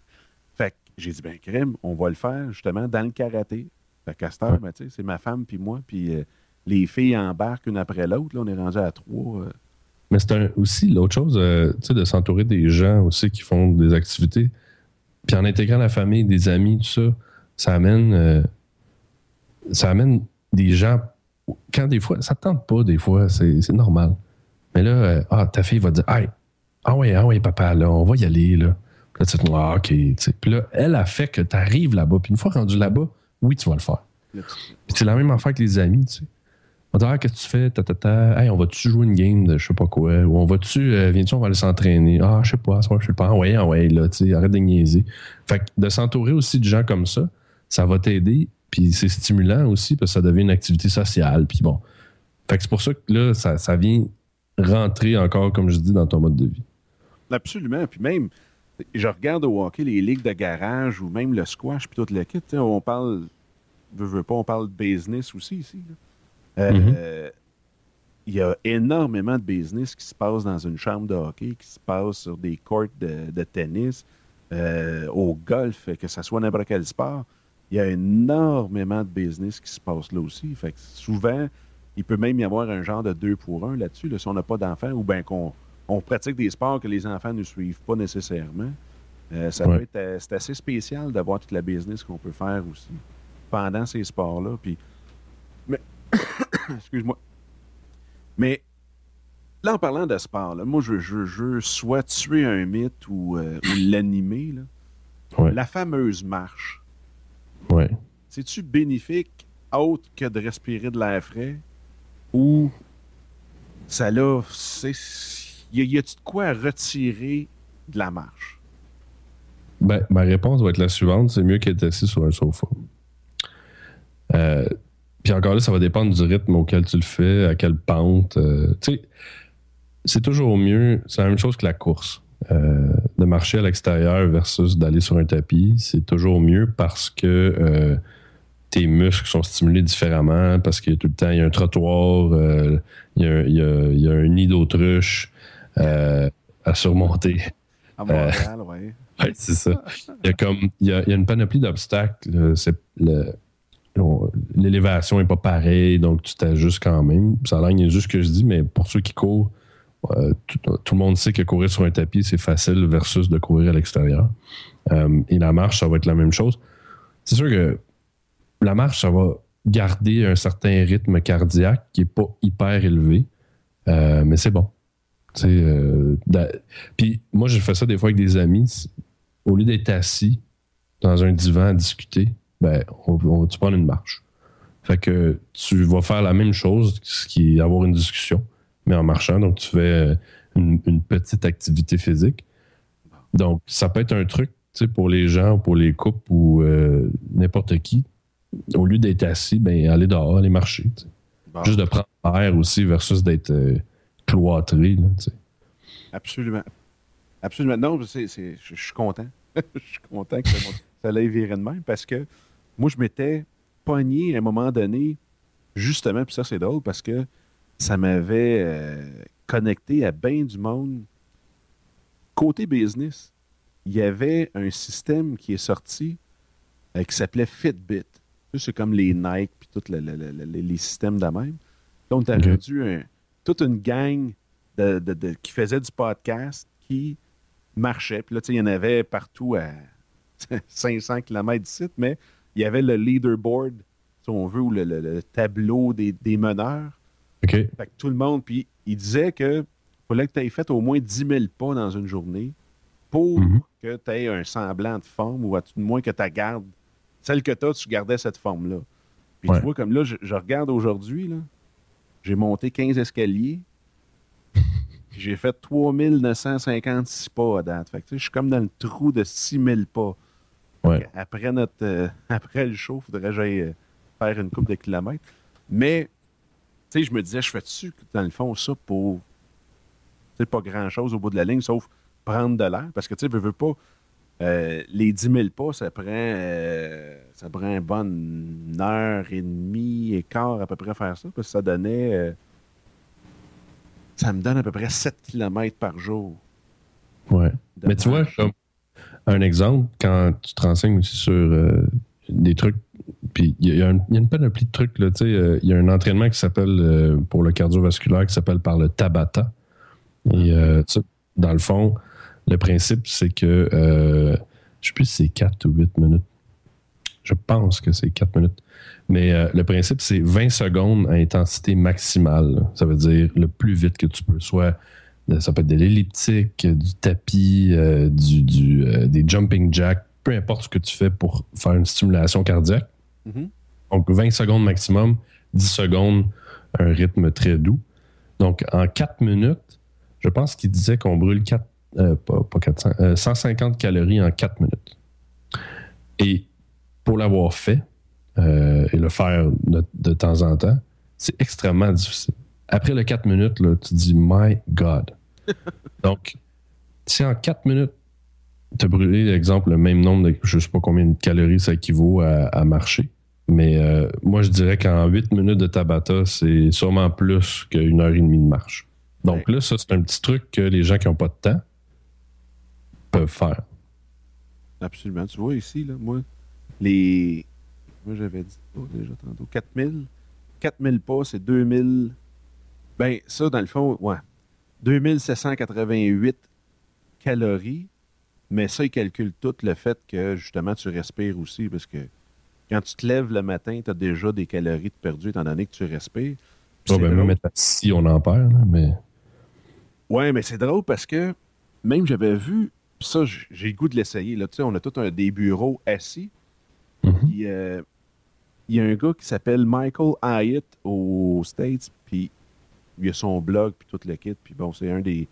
Speaker 1: j'ai dit, ben, crème, on va le faire justement dans le karaté. Fait qu'à cette heure, ben, c'est ma femme puis moi, puis euh, les filles embarquent une après l'autre. Là, on est rendu à trois. Euh.
Speaker 2: Mais c'est aussi l'autre chose, tu sais, de s'entourer des gens aussi qui font des activités. Puis en intégrant la famille, des amis, tout ça ça amène, euh, ça amène des gens. Quand des fois, ça ne tente pas, des fois, c'est normal. Mais là, euh, ah, ta fille va dire Ah ouais, ah ouais, papa, là, on va y aller. Là. Là, tu te ah, OK. Puis là, elle a fait que tu arrives là-bas. Puis une fois rendu là-bas, oui, tu vas le faire. Puis c'est la même affaire que les amis, tu sais. On dire, ah, qu'est-ce que tu fais? Ta, ta, ta. Hey, on va-tu jouer une game de je sais pas quoi? Ou on va-tu, euh, viens-tu, on va aller s'entraîner? Ah, je sais pas, je sais pas. Ah ouais, ah ouais, là, tu sais, arrête de niaiser. Fait que de s'entourer aussi de gens comme ça, ça va t'aider. Puis c'est stimulant aussi parce que ça devient une activité sociale. Puis bon. Fait que c'est pour ça que là, ça, vient rentrer encore, comme je dis, dans ton mode de vie.
Speaker 1: Absolument. Puis même, je regarde au hockey les ligues de garage ou même le squash, puis tout le kit. On parle, je veux pas, on parle de business aussi ici. Euh, mm-hmm. Il y a énormément de business qui se passe dans une chambre de hockey, qui se passe sur des courts de, tennis, euh, au golf, que ce soit n'importe quel sport il y a énormément de business qui se passe là aussi. Fait que souvent, il peut même y avoir un genre de deux pour un là-dessus, si on n'a pas d'enfants ou bien qu'on on pratique des sports que les enfants ne suivent pas nécessairement. Euh, ça peut être euh, c'est assez spécial d'avoir toute la business qu'on peut faire aussi pendant ces sports-là. Puis, mais, excuse-moi. Mais là, en parlant de sport, moi, je, je, soit tuer un mythe ou, euh, l'animer. La fameuse marche.
Speaker 2: Ouais.
Speaker 1: C'est-tu bénéfique autre que de respirer de l'air frais ou ça là, y, y a-tu de quoi retirer de la marche?
Speaker 2: Ben, ma réponse va être la suivante c'est mieux qu'être assis sur un sofa. Euh, puis encore là, ça va dépendre du rythme auquel tu le fais, à quelle pente. Euh, c'est toujours mieux. C'est la même chose que la course. Euh, de marcher à l'extérieur versus d'aller sur un tapis, c'est toujours mieux parce que tes muscles sont stimulés différemment parce que tout le temps, il y a un trottoir, il, y a, un nid d'autruche euh, à surmonter.
Speaker 1: À Montréal, oui.
Speaker 2: Oui, c'est ça. Il y a comme il y a, il y a une panoplie d'obstacles. Le, l'élévation n'est pas pareille, donc tu t'ajustes quand même. Ça a l'air juste ce que je dis, mais pour ceux qui courent, euh, tout, tout, le monde sait que courir sur un tapis, c'est facile versus de courir à l'extérieur. Euh, et la marche, ça va être la même chose. C'est sûr que la marche, ça va garder un certain rythme cardiaque qui n'est pas hyper élevé, euh, mais c'est bon. Puis moi, je fais ça des fois avec des amis. Au lieu d'être assis dans un divan à discuter, ben, on, on, tu prends une marche? Fait que tu vas faire la même chose, ce qui est avoir une discussion, mais en marchant. Donc, tu fais une, une petite activité physique. Donc, ça peut être un truc pour les gens, pour les couples ou euh, n'importe qui. Au lieu d'être assis, ben, aller dehors, aller marcher. Bon. Juste de prendre l'air aussi versus d'être euh, cloîtré. Là,
Speaker 1: Absolument. Absolument. Non, je suis content. Je suis content que ça l'ait viré de même parce que moi, je m'étais pogné à un moment donné, justement, puis ça, c'est drôle parce que ça m'avait euh, connecté à bien du monde. Côté business, il y avait un système qui est sorti euh, qui s'appelait Fitbit. C'est comme les Nike puis tous le, le, le, les systèmes de même. Donc, tu as okay. rendu un, toute une gang de, de, de, qui faisait du podcast qui marchait. Puis là, il y en avait partout à 500 km d'ici, mais il y avait le leaderboard, si on veut, ou le, le, le tableau des, des, meneurs.
Speaker 2: OK.
Speaker 1: Fait que tout le monde, puis il disait que fallait que tu aies fait au moins 10 000 pas dans une journée pour mm -hmm. que tu aies un semblant de forme, ou à tout le moins que tu gardes celle que tu as, tu gardais cette forme-là. Puis ouais. tu vois, comme là, je, je regarde aujourd'hui, j'ai monté 15 escaliers, j'ai fait 3956 pas à date. Fait que, je suis comme dans le trou de 6000 pas.
Speaker 2: Ouais.
Speaker 1: Après, notre, euh, après le show, il faudrait que j'aille euh, faire une coupe de kilomètres. Mais, tu sais, je me disais, je fais dessus, dans le fond, ça pour. C'est pas grand-chose au bout de la ligne, sauf prendre de l'air. Parce que, tu sais, je veux pas. Euh, les 10 000 pas, ça prend, euh, ça prend une bonne heure et demie et quart à peu près à faire ça, parce que ça donnait. Euh, ça me donne à peu près 7 km par jour.
Speaker 2: Ouais. Mais tu vois, comme un exemple, quand tu te renseignes aussi sur des trucs, puis il y, y, a une panoplie de trucs, tu sais, il y a un entraînement qui s'appelle, pour le cardiovasculaire, qui s'appelle par le Tabata. Et dans le fond, le principe, c'est que, euh, je sais plus si c'est 4 ou 8 minutes. Je pense que c'est 4 minutes. Mais euh, le principe, c'est 20 secondes à intensité maximale. Ça veut dire le plus vite que tu peux. Soit ça peut être de l'elliptique, du tapis, euh, du, du euh, des jumping jacks, peu importe ce que tu fais pour faire une stimulation cardiaque. Mm -hmm. Donc 20 secondes maximum, 10 secondes, un rythme très doux. Donc en 4 minutes, je pense qu'il disait qu'on brûle 4, euh, pas, pas 400, 150 calories en 4 minutes. Et pour l'avoir fait, euh, et le faire de, de temps en temps, c'est extrêmement difficile. Après les 4 minutes, là, tu te dis My God. Donc, si en 4 minutes, tu as brûlé, exemple, le même nombre de je ne sais pas combien de calories ça équivaut à, à marcher. Mais euh, moi, je dirais qu'en 8 minutes de Tabata, c'est sûrement plus qu'une heure et demie de marche. Donc là, ça, c'est un petit truc que les gens qui n'ont pas de temps peuvent faire.
Speaker 1: Absolument. Tu vois ici, là, moi, les, moi, j'avais dit oh, déjà tantôt. 4000. 4000 pas, c'est 2000. Ben, ça, dans le fond, ouais. 2788 calories. Mais ça, il calcule tout le fait que, justement, tu respires aussi. Parce que quand tu te lèves le matin, tu as déjà des calories de perdues étant donné que tu respires.
Speaker 2: Ben, si on en perd, là, mais.
Speaker 1: Ouais, mais c'est drôle parce que même j'avais vu, ça, j'ai le goût de l'essayer. Là, tu sais, on a tout un, des bureaux assis. Mm -hmm. Puis, euh, il y a un gars qui s'appelle Michael Hyatt aux States, puis il a son blog, puis tout le kit. Puis bon, c'est un des,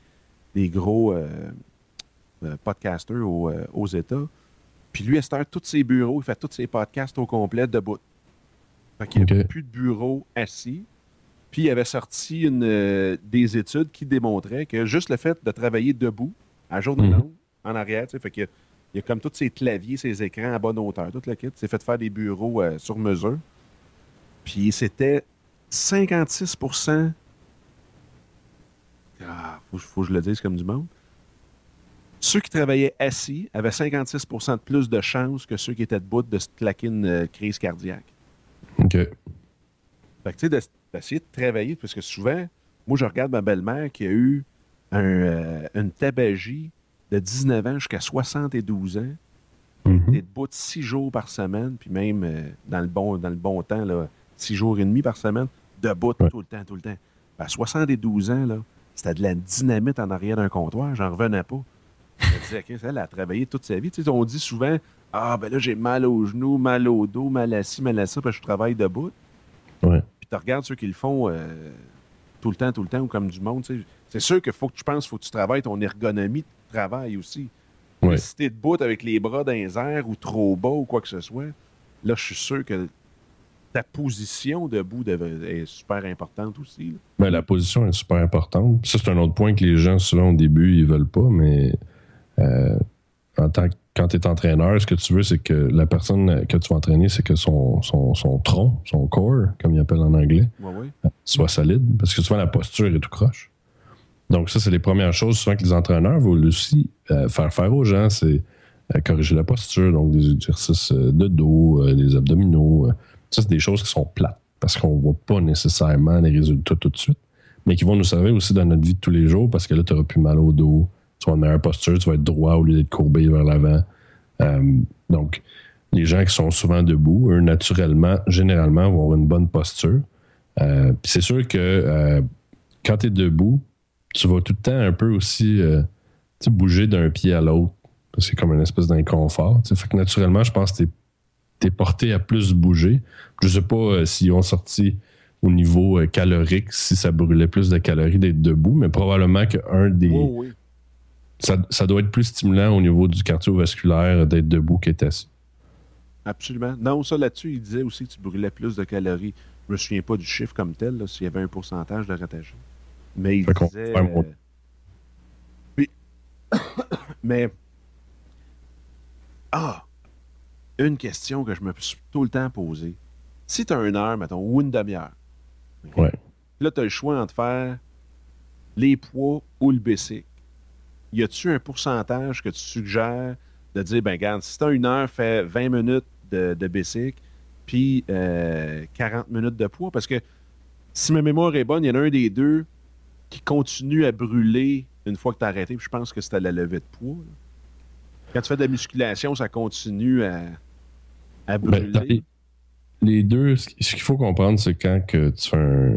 Speaker 1: des gros euh, euh, podcasters au, euh, aux États. Puis lui, à tous ses bureaux, il fait tous ses podcasts au complet debout. Fait qu'il n'y okay. a plus de bureau assis. Puis il avait sorti une, euh, des études qui démontraient que juste le fait de travailler debout, à journée mm -hmm. En arrière, tu sais, fait que Il y a comme tous ces claviers, ces écrans à bonne hauteur, tout le kit. C'est fait faire des bureaux euh, sur mesure. Puis c'était 56 Ah, faut, faut que je le dise comme du monde. Ceux qui travaillaient assis avaient 56% de plus de chances que ceux qui étaient debout de se claquer une euh, crise cardiaque.
Speaker 2: OK.
Speaker 1: Fait que, tu sais, d'ess- d'essayer de travailler, parce que souvent, moi, je regarde ma belle-mère qui a eu un, euh, une tabagie de 19 ans jusqu'à 72 ans. Elle est debout six jours par semaine, puis même euh, dans, le bon, dans le bon temps, là, six jours et demi par semaine, debout
Speaker 2: Ouais.
Speaker 1: tout le temps, tout le temps. À 72 ans, là, c'était de la dynamite en arrière d'un comptoir, j'en revenais pas. Je me disais, OK, elle a travaillé toute sa vie. Tu sais, on dit souvent, ah, ben là, j'ai mal aux genoux, mal au dos, mal à ci, mal à ça, parce que je travaille debout.
Speaker 2: Ouais.
Speaker 1: Puis tu regardes ceux qui le font euh, tout le temps, tout le temps, ou comme du monde. C'est sûr qu'il faut que tu penses, faut que tu travailles ton ergonomie de travail aussi.
Speaker 2: Ouais.
Speaker 1: Mais Si t'es debout avec les bras dans les airs ou trop bas ou quoi que ce soit, là, je suis sûr que ta position debout est super importante aussi.
Speaker 2: Ben, la position est super importante. Ça, c'est un autre point que les gens, souvent, au début, ils veulent pas, mais euh, en tant que, quand tu es entraîneur, ce que tu veux, c'est que la personne que tu vas entraîner, c'est que son, son, son tronc, son core, comme ils appellent en anglais,
Speaker 1: Ouais, ouais.
Speaker 2: soit solide, parce que souvent, la posture est tout croche. Donc, ça, c'est les premières choses souvent que les entraîneurs veulent aussi euh, faire faire aux gens, c'est euh, corriger la posture, donc des exercices euh, de dos, euh, des abdominaux. euh. ça, c'est des choses qui sont plates, parce qu'on ne voit pas nécessairement les résultats tout de suite, mais qui vont nous servir aussi dans notre vie de tous les jours, parce que là, tu n'auras plus mal au dos, tu vas avoir une posture, tu vas être droit au lieu d'être courbé vers l'avant. Euh, donc, les gens qui sont souvent debout, eux, naturellement, généralement, vont avoir une bonne posture. Euh, c'est sûr que euh, quand tu es debout, tu vas tout le temps un peu aussi bouger d'un pied à l'autre. C'est comme une espèce d'inconfort. Fait que naturellement, je pense que tu es, porté à plus bouger. Je sais pas s'ils ont sorti au niveau calorique, si ça brûlait plus de calories d'être debout, mais probablement qu'un des.
Speaker 1: Oui.
Speaker 2: Ça, ça doit être plus stimulant au niveau du cardiovasculaire d'être debout qu'être assis.
Speaker 1: Absolument. Non, ça là-dessus, il disait aussi que tu brûlais plus de calories. Je me souviens pas du chiffre comme tel, s'il y avait un pourcentage de rattaché. Mais il disait. euh, Puis- Mais. Ah! Une question que je me suis tout le temps posée. Si tu as une heure, mettons, ou une demi-heure?
Speaker 2: Ouais.
Speaker 1: là, tu as le choix entre faire les poids ou le basic. Y a-tu un pourcentage que tu suggères de dire, ben, regarde, si tu as une heure, fais 20 minutes de, de basic, puis euh, 40 minutes de poids? Parce que si ma mémoire est bonne, il y en a un des deux qui continue à brûler une fois que tu as arrêté. Puis je pense que c'était la levée de poids. là. Quand tu fais de la musculation, ça continue à, à
Speaker 2: Ben,
Speaker 1: brûler.
Speaker 2: les, les deux, ce ce qu'il faut comprendre, c'est quand que tu fais un,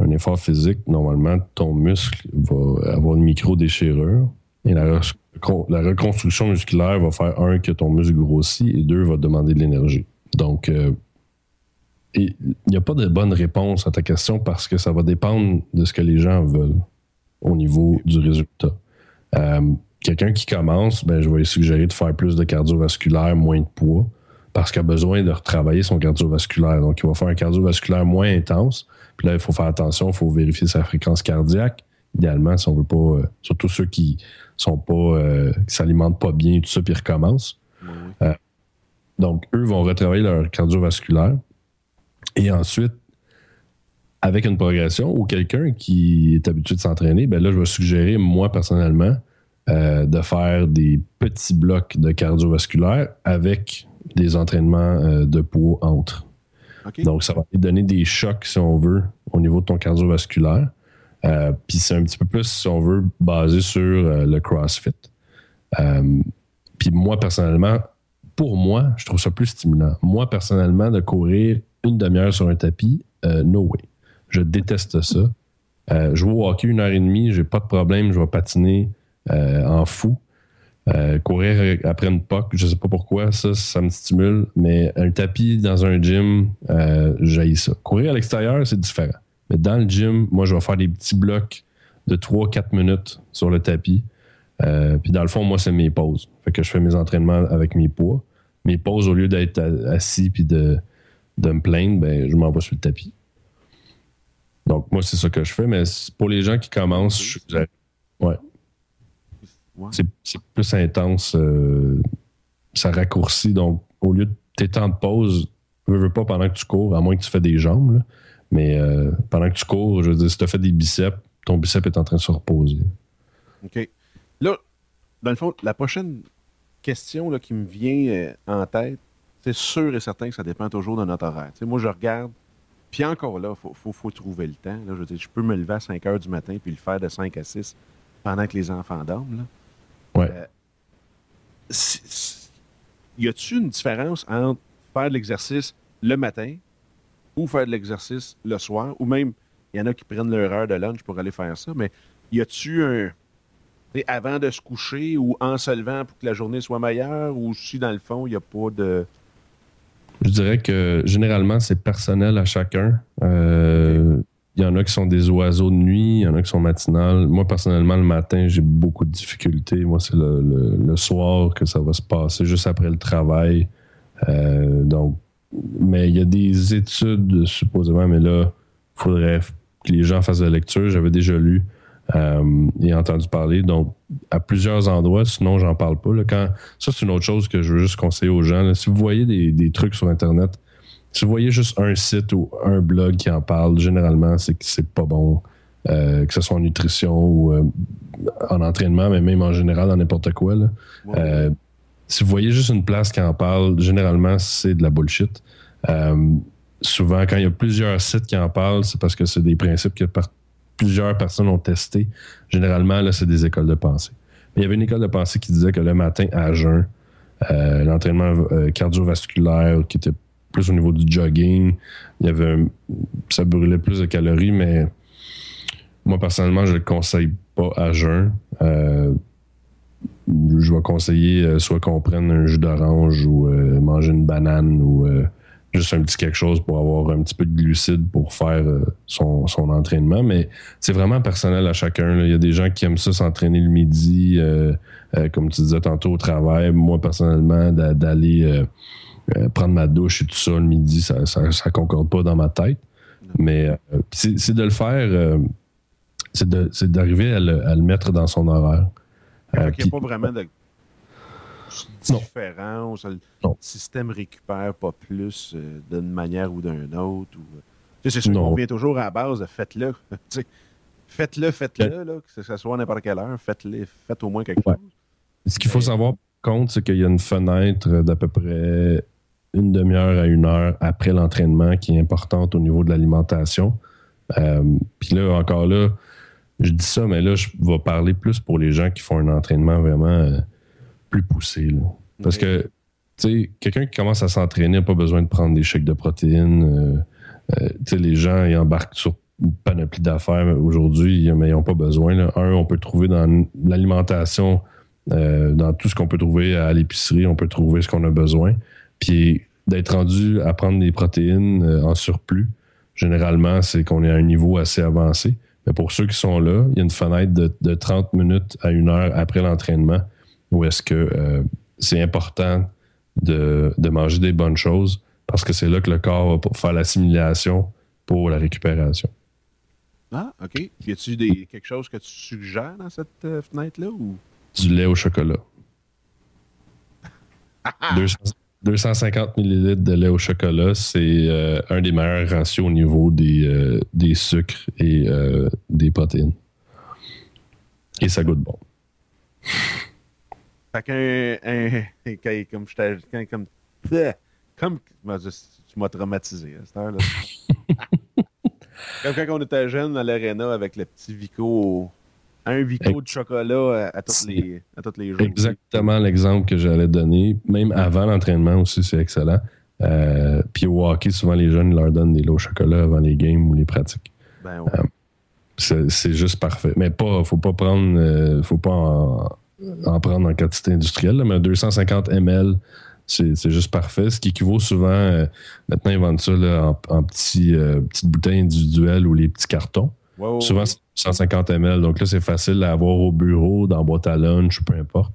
Speaker 2: un effort physique, normalement, ton muscle va avoir une micro-déchirure. Et la, recon- la reconstruction musculaire va faire, un, que ton muscle grossit, et deux, va demander de l'énergie. Donc, euh, il n'y a pas de bonne réponse à ta question parce que ça va dépendre de ce que les gens veulent au niveau du résultat. Euh, Quelqu'un qui commence, ben, je vais lui suggérer de faire plus de cardiovasculaire, moins de poids, parce qu'il a besoin de retravailler son cardiovasculaire. Donc, il va faire un cardiovasculaire moins intense. Puis là, il faut faire attention, il faut vérifier sa fréquence cardiaque. Idéalement, si on veut pas, euh, surtout ceux qui sont pas, euh, s'alimentent pas bien, tout ça, puis ils recommencent.
Speaker 1: Oui.
Speaker 2: Donc, eux vont retravailler leur cardiovasculaire. Et ensuite, avec une progression ou quelqu'un qui est habitué de s'entraîner, ben là, je vais suggérer, moi, personnellement, euh, de faire des petits blocs de cardiovasculaire avec des entraînements euh, de poids entre. Donc, ça va te donner des chocs, si on veut, au niveau de ton cardiovasculaire. Euh, Puis c'est un petit peu plus, si on veut, basé sur euh, le CrossFit. Euh, Puis moi, personnellement, pour moi, je trouve ça plus stimulant. Moi, personnellement, de courir une demi-heure sur un tapis, no way. Je déteste ça. Je vais au hockey une heure et demie, j'ai pas de problème, je vais patiner en fou. Courir après une POC, je sais pas pourquoi, ça, ça me stimule, mais un tapis dans un gym, j'haïs ça. Courir à l'extérieur, c'est différent. Mais dans le gym, moi, je vais faire des petits blocs de 3-4 minutes sur le tapis. Euh, puis dans le fond, moi, c'est mes pauses. Fait que je fais mes entraînements avec mes poids. Mes pauses, au lieu d'être assis puis de, de me plaindre, ben, je m'en vais sur le tapis. Donc, moi, c'est ça que je fais. Mais pour les gens qui commencent, je- ouais, c'est c'est plus intense euh, ça raccourcit. Donc, au lieu de tes temps de pause, ne veux pas pendant que tu cours, à moins que tu fais des jambes, mais euh, pendant que tu cours, je veux dire, si tu as fait des biceps, ton bicep est en train de se reposer.
Speaker 1: OK. Là, dans le fond, la prochaine question là, qui me vient euh, en tête, c'est sûr et certain que ça dépend toujours de notre horaire. moi, je regarde, puis encore là, il faut, faut, trouver le temps. Là, je, veux dire, je peux me lever à 5 heures du matin puis le faire de 5 à 6 pendant que les enfants dorment. Là.
Speaker 2: Ouais. Euh,
Speaker 1: y a-t-il une différence entre faire de l'exercice le matin ou faire de l'exercice le soir, ou même, il y en a qui prennent leur heure de lunch pour aller faire ça, mais y a-tu un. Avant de se coucher ou en se levant pour que la journée soit meilleure, ou si dans le fond, il n'y a pas de.
Speaker 2: Je dirais que généralement, c'est personnel à chacun. Euh, il y en a qui sont des oiseaux de nuit, il y en a qui sont matinales. Moi, personnellement, le matin, j'ai beaucoup de difficultés. Moi, c'est le, soir que ça va se passer, juste après le travail. Euh, donc, mais il y a des études, supposément, mais là, il faudrait que les gens fassent de la lecture. J'avais déjà lu euh, et entendu parler. Donc, à plusieurs endroits, sinon, j'en parle pas. Quand, ça, c'est une autre chose que je veux juste conseiller aux gens. Si vous voyez des, trucs sur Internet, si vous voyez juste un site ou un blog qui en parle, généralement, c'est que c'est pas bon. Euh, que ce soit en nutrition ou euh, en entraînement, mais même en général dans n'importe quoi. Si vous voyez juste une place qui en parle, généralement, c'est de la bullshit. souvent, quand il y a plusieurs sites qui en parlent, c'est parce que c'est des principes que plusieurs personnes ont testé. Généralement, là, c'est des écoles de pensée. il y avait une école de pensée qui disait que le matin, à jeun, euh, l'entraînement euh, cardiovasculaire qui était plus au niveau du jogging, il y avait ça brûlait plus de calories, mais moi, personnellement, je ne le conseille pas à jeun. Euh, je vais conseiller soit qu'on prenne un jus d'orange ou manger une banane ou juste un petit quelque chose pour avoir un petit peu de glucides pour faire euh, son, entraînement. Mais c'est vraiment personnel à chacun. Il y a des gens qui aiment ça s'entraîner le midi, euh, euh, comme tu disais tantôt au travail. Moi, personnellement, d'aller prendre ma douche et tout ça le midi, ça, ça, concorde pas dans ma tête. Mais c'est de le faire, c'est d'arriver à, le, mettre dans son horaire.
Speaker 1: Il n'y a pas vraiment de différent, ou le système récupère pas plus euh, d'une manière ou d'une autre. Ou, euh, c'est sûr qu'on vient toujours à la base de faites-le. faites-le, faites-le, que ce soit à n'importe quelle heure, faites-le, faites au moins quelque chose.
Speaker 2: Ce qu'il faut savoir, par contre, c'est qu'il y a une fenêtre d'à peu près une demi-heure à une heure après l'entraînement qui est importante au niveau de l'alimentation. Euh, puis là, encore là, je dis ça, mais là, je vais parler plus pour les gens qui font un entraînement vraiment plus poussé. Parce que, tu sais, quelqu'un qui commence à s'entraîner n'a pas besoin de prendre des chèques de protéines. Euh, euh, tu sais, les gens, ils embarquent sur une panoplie d'affaires aujourd'hui, mais ils n'ont pas besoin. Un, on peut trouver dans l'alimentation, euh, dans tout ce qu'on peut trouver à l'épicerie, on peut trouver ce qu'on a besoin. Puis d'être rendu à prendre des protéines en surplus, généralement, c'est qu'on est à un niveau assez avancé. Mais pour ceux qui sont là, il y a une fenêtre de, de 30 minutes à une heure après l'entraînement ou est-ce que euh, c'est important de, manger des bonnes choses parce que c'est là que le corps va faire l'assimilation pour la récupération.
Speaker 1: Ah, OK. Y a-t-il quelque chose que tu suggères dans cette euh, fenêtre-là ou?
Speaker 2: Du lait au chocolat. 250 ml de lait au chocolat, c'est euh, un des meilleurs ratios au niveau des, des sucres et des protéines. Et ça goûte bon.
Speaker 1: Fait qu'un. comme j'étais. Comme. Comme. Tu m'as traumatisé à cette heure-là. comme quand on était jeune à l'aréna avec le petit Vico. Un Vico de chocolat à, tous les, à toutes les jours.
Speaker 2: Exactement l'exemple que j'allais donner. Même avant l'entraînement aussi, c'est excellent. Euh, puis au hockey, souvent les jeunes leur donnent des lots au chocolat avant les games ou les pratiques.
Speaker 1: Ben ouais. Euh,
Speaker 2: c'est juste parfait. Mais pas, faut pas prendre, euh, faut pas en, en prendre en quantité industrielle, mais 250 ml, c'est juste parfait. Ce qui équivaut souvent, euh, maintenant, ils vendent ça en, en petits, euh, petites bouteilles individuelles ou les petits cartons. Souvent, c'est 150 ml. Donc là, c'est facile à avoir au bureau, dans la boîte à lunch, peu importe.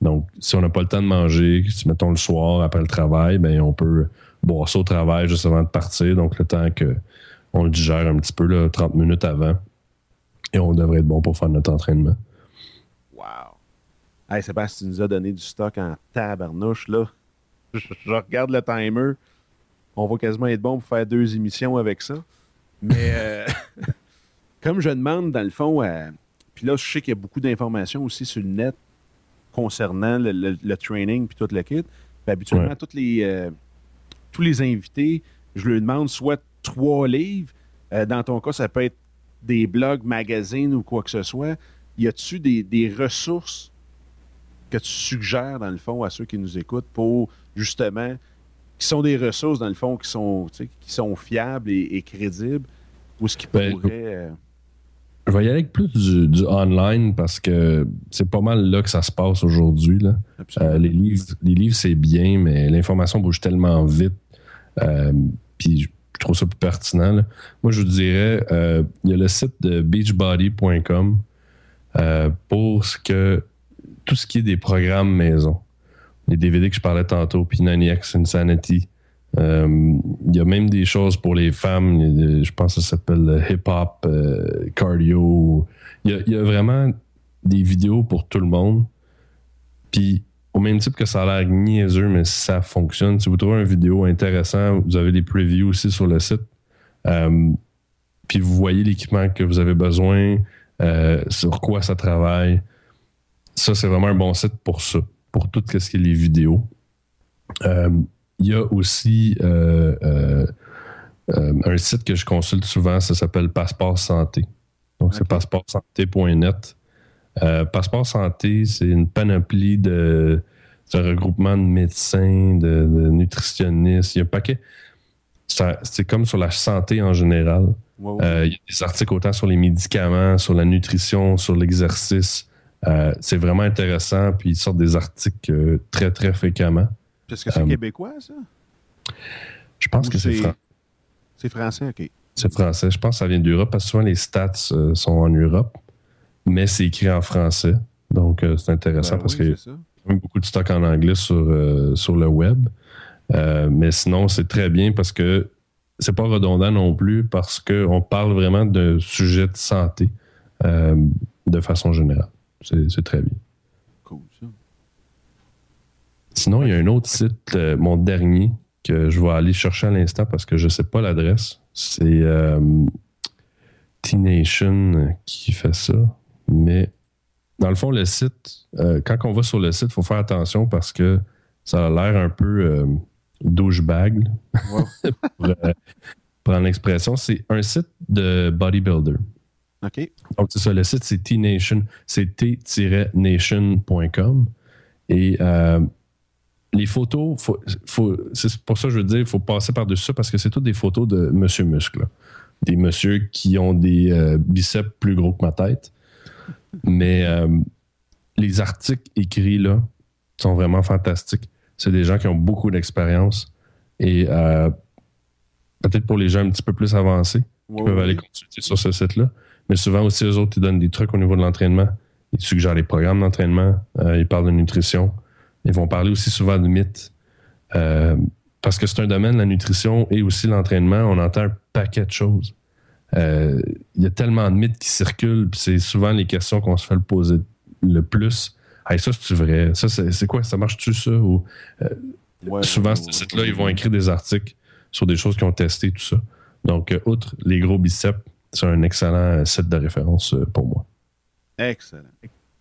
Speaker 2: Donc, si on n'a pas le temps de manger, si mettons le soir après le travail, ben on peut boire ça au travail juste avant de partir. Donc, le temps qu'on le digère un petit peu, là, 30 minutes avant. Et on devrait être bon pour faire notre entraînement.
Speaker 1: Hey, Sébastien, tu nous as donné du stock en tabarnouche, là. Je, je regarde le timer. On va quasiment être bon pour faire deux émissions avec ça. Mais euh, comme je demande, dans le fond, à- puis là, je sais qu'il y a beaucoup d'informations aussi sur le net concernant le, le- le training puis tout le kit. Puis habituellement,
Speaker 2: Ouais.
Speaker 1: toutes les, euh, tous les invités, je leur demande soit trois livres. Euh, dans ton cas, ça peut être des blogs, magazines ou quoi que ce soit. Y a-tu des, des ressources que tu suggères, dans le fond, à ceux qui nous écoutent pour justement, qui sont des ressources, dans le fond, qui sont, tu sais, qui sont fiables et, et crédibles, ou ce qui
Speaker 2: Ben,
Speaker 1: pourrait.
Speaker 2: Je vais y aller avec plus du, du online parce que c'est pas mal là que ça se passe aujourd'hui. Euh, les livres, les livres c'est bien, mais l'information bouge tellement vite. Euh, puis je trouve ça plus pertinent. là. Moi, je vous dirais, euh, il y a le site de beachbody.com euh, pour ce que tout ce qui est des programmes maison. Les DVD que je parlais tantôt, puis 90X Insanity. Euh, Il y a même des choses pour les femmes. Je pense que ça s'appelle hip-hop, euh, cardio. Il y, a, vraiment des vidéos pour tout le monde. Puis, au même type que ça a l'air niaiseux, mais ça fonctionne. Si vous trouvez une vidéo intéressante, vous avez des previews aussi sur le site. Euh, puis, vous voyez l'équipement que vous avez besoin, sur quoi ça travaille. Ça, c'est vraiment un bon site pour ça, pour tout ce qui est les vidéos. Il y a aussi euh, euh, euh, un site que je consulte souvent, ça s'appelle Passeport Santé. Donc, c'est
Speaker 1: Ok.
Speaker 2: passeportsanté.net. Passeport Santé, c'est une panoplie de. C'est un regroupement de médecins, de, de nutritionnistes. Il y a un paquet. C'est comme sur la santé en général. Euh, il y a des articles autant sur les médicaments, sur la nutrition, sur l'exercice. Euh, c'est vraiment intéressant. Puis ils sortent des articles euh, très, très fréquemment.
Speaker 1: Est-ce que c'est
Speaker 2: euh,
Speaker 1: québécois, ça?
Speaker 2: Je pense
Speaker 1: Ou
Speaker 2: que c'est
Speaker 1: c'est-
Speaker 2: fran-
Speaker 1: C'est français, OK.
Speaker 2: c'est français. Je pense que ça vient d'Europe parce que souvent les stats euh, sont en Europe, mais c'est écrit en français. Donc euh, c'est intéressant
Speaker 1: Ben
Speaker 2: parce
Speaker 1: oui,
Speaker 2: qu'il y a même beaucoup de stock en anglais sur, euh, sur le web. Mais sinon, c'est très bien parce que c'est pas redondant non plus parce qu'on parle vraiment de sujets de santé de façon générale. C'est très bien. Sinon, il y a un autre site, euh, mon dernier, que je vais aller chercher à l'instant parce que je ne sais pas l'adresse. C'est euh, T-Nation qui fait ça. Mais dans le fond, le site, euh, quand on va sur le site, il faut faire attention parce que ça a l'air un peu douchebag,
Speaker 1: Ouais.
Speaker 2: pour prendre l'expression. C'est un site de bodybuilder.
Speaker 1: OK.
Speaker 2: Donc, c'est ça, le site, c'est T-Nation, c'est t-nation.com. Et euh, les photos, faut, faut- c'est pour ça que je veux dire, il faut passer par-dessus ça parce que c'est toutes des photos de Monsieur Muscle. là. Des messieurs qui ont des euh, biceps plus gros que ma tête. Mais euh, les articles écrits là sont vraiment fantastiques. C'est des gens qui ont beaucoup d'expérience. Et euh, peut-être pour les gens un petit peu plus avancés,
Speaker 1: Ouais,
Speaker 2: ils peuvent aller consulter sur ce site-là. Mais souvent aussi, eux autres, ils donnent des trucs au niveau de l'entraînement. Ils suggèrent les programmes d'entraînement. ils parlent de nutrition. Ils vont parler aussi souvent de mythes. Euh, parce que c'est un domaine, la nutrition et aussi l'entraînement, on entend un paquet de choses. Euh, Il y a tellement de mythes qui circulent, c'est souvent les questions qu'on se fait le poser le plus. Hey, ça, c'est vrai? Ça, c'est quoi? Ça marche-tu, ça? Ou,
Speaker 1: Ouais,
Speaker 2: souvent,
Speaker 1: ouais,
Speaker 2: ce
Speaker 1: ouais,
Speaker 2: site-là,
Speaker 1: ouais.
Speaker 2: ils vont écrire des articles sur des choses qu'ils ont testées, tout ça. Donc, euh, outre les gros biceps, c'est un excellent euh, site de référence euh, pour moi.
Speaker 1: Excellent.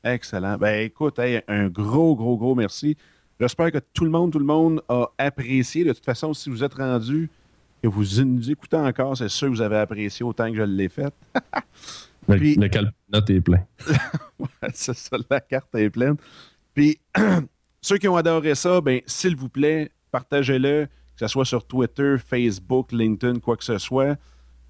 Speaker 1: Excellent. Ben écoute, hey, un gros, gros, gros merci. J'espère que tout le monde, tout le monde a apprécié. De toute façon, si vous êtes rendu, que vous nous écoutez encore, c'est sûr que vous avez apprécié autant que je l'ai fait.
Speaker 2: Le,
Speaker 1: Puis-
Speaker 2: le calpinote est plein.
Speaker 1: c'est ça, la carte est pleine. Puis, ceux qui ont adoré ça, ben, s'il vous plaît, partagez-le, que ce soit sur Twitter, Facebook, LinkedIn, quoi que ce soit.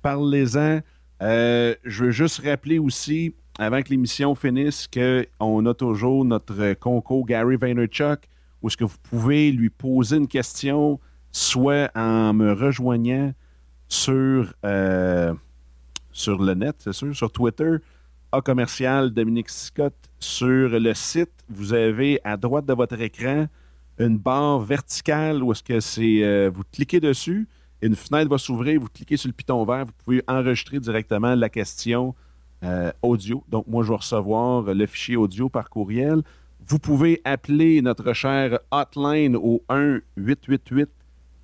Speaker 1: Parlez-en. Euh, je veux juste rappeler aussi, avant que l'émission finisse, qu'on a toujours notre concours Gary Vaynerchuk, où est-ce que vous pouvez lui poser une question, soit en me rejoignant sur, euh, sur le net, c'est sûr, sur Twitter, A commercial Dominique Scott sur le site. Vous avez à droite de votre écran une barre verticale où est-ce que c'est euh, vous cliquez dessus, une fenêtre va s'ouvrir, vous cliquez sur le piton vert, vous pouvez enregistrer directement la question euh, audio. Donc moi je vais recevoir le fichier audio par courriel. Vous pouvez appeler notre cher hotline au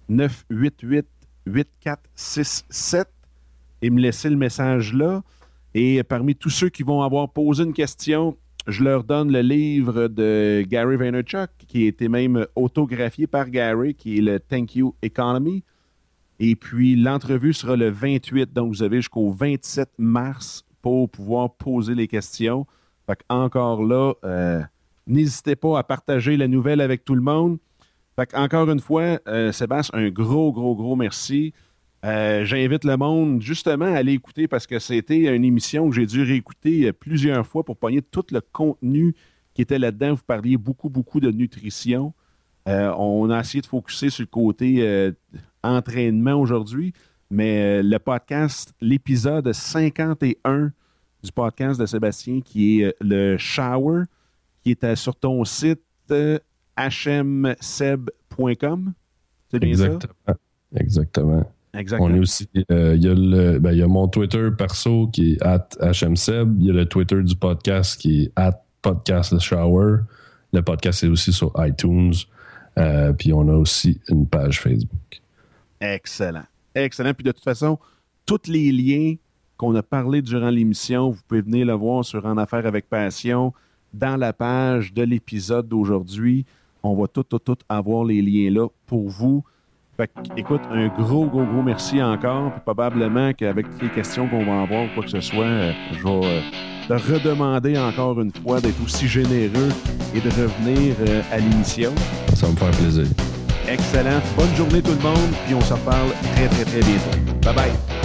Speaker 1: 1-888-988-8467 et me laisser le message là. Et parmi tous ceux qui vont avoir posé une question, je leur donne le livre de Gary Vaynerchuk, qui a été même autographié par Gary, qui est le Thank You Economy. Et puis, l'entrevue sera le 28, donc vous avez jusqu'au 27 mars pour pouvoir poser les questions. Fait encore là, euh, n'hésitez pas à partager la nouvelle avec tout le monde. Fait encore une fois, euh, Sébastien, un gros, gros, gros merci. Euh, j'invite le monde justement à aller écouter parce que c'était une émission que j'ai dû réécouter plusieurs fois pour pogner tout le contenu qui était là-dedans. Vous parliez beaucoup, beaucoup de nutrition. on a essayé de focuser sur le côté entraînement aujourd'hui, mais euh, le podcast, l'épisode 51 du podcast de Sébastien, qui est euh, le Shower, qui est sur ton site hmseb.com.
Speaker 2: C'est bien Exactement. ça? Exactement. Exactement. On est aussi, euh, il, y a le, ben, il y a mon Twitter perso qui est at hmseb. Il y a le Twitter du podcast qui est at podcast shower. Le podcast est aussi sur iTunes. puis on a aussi une page Facebook.
Speaker 1: Excellent. Excellent. Puis de toute façon, tous les liens qu'on a parlé durant l'émission, vous pouvez venir le voir sur En Affaires avec Passion dans la page de l'épisode d'aujourd'hui. On va tout, tout, tout avoir les liens là pour vous. Fait écoute, un gros, gros, gros merci encore. Puis probablement qu'avec les questions qu'on va avoir, quoi que ce soit, euh, je vais euh, te redemander encore une fois d'être aussi généreux et de revenir euh, à l'émission.
Speaker 2: Ça va me faire plaisir.
Speaker 1: Excellent. Bonne journée tout le monde, puis on se reparle très très très bientôt. Bye bye.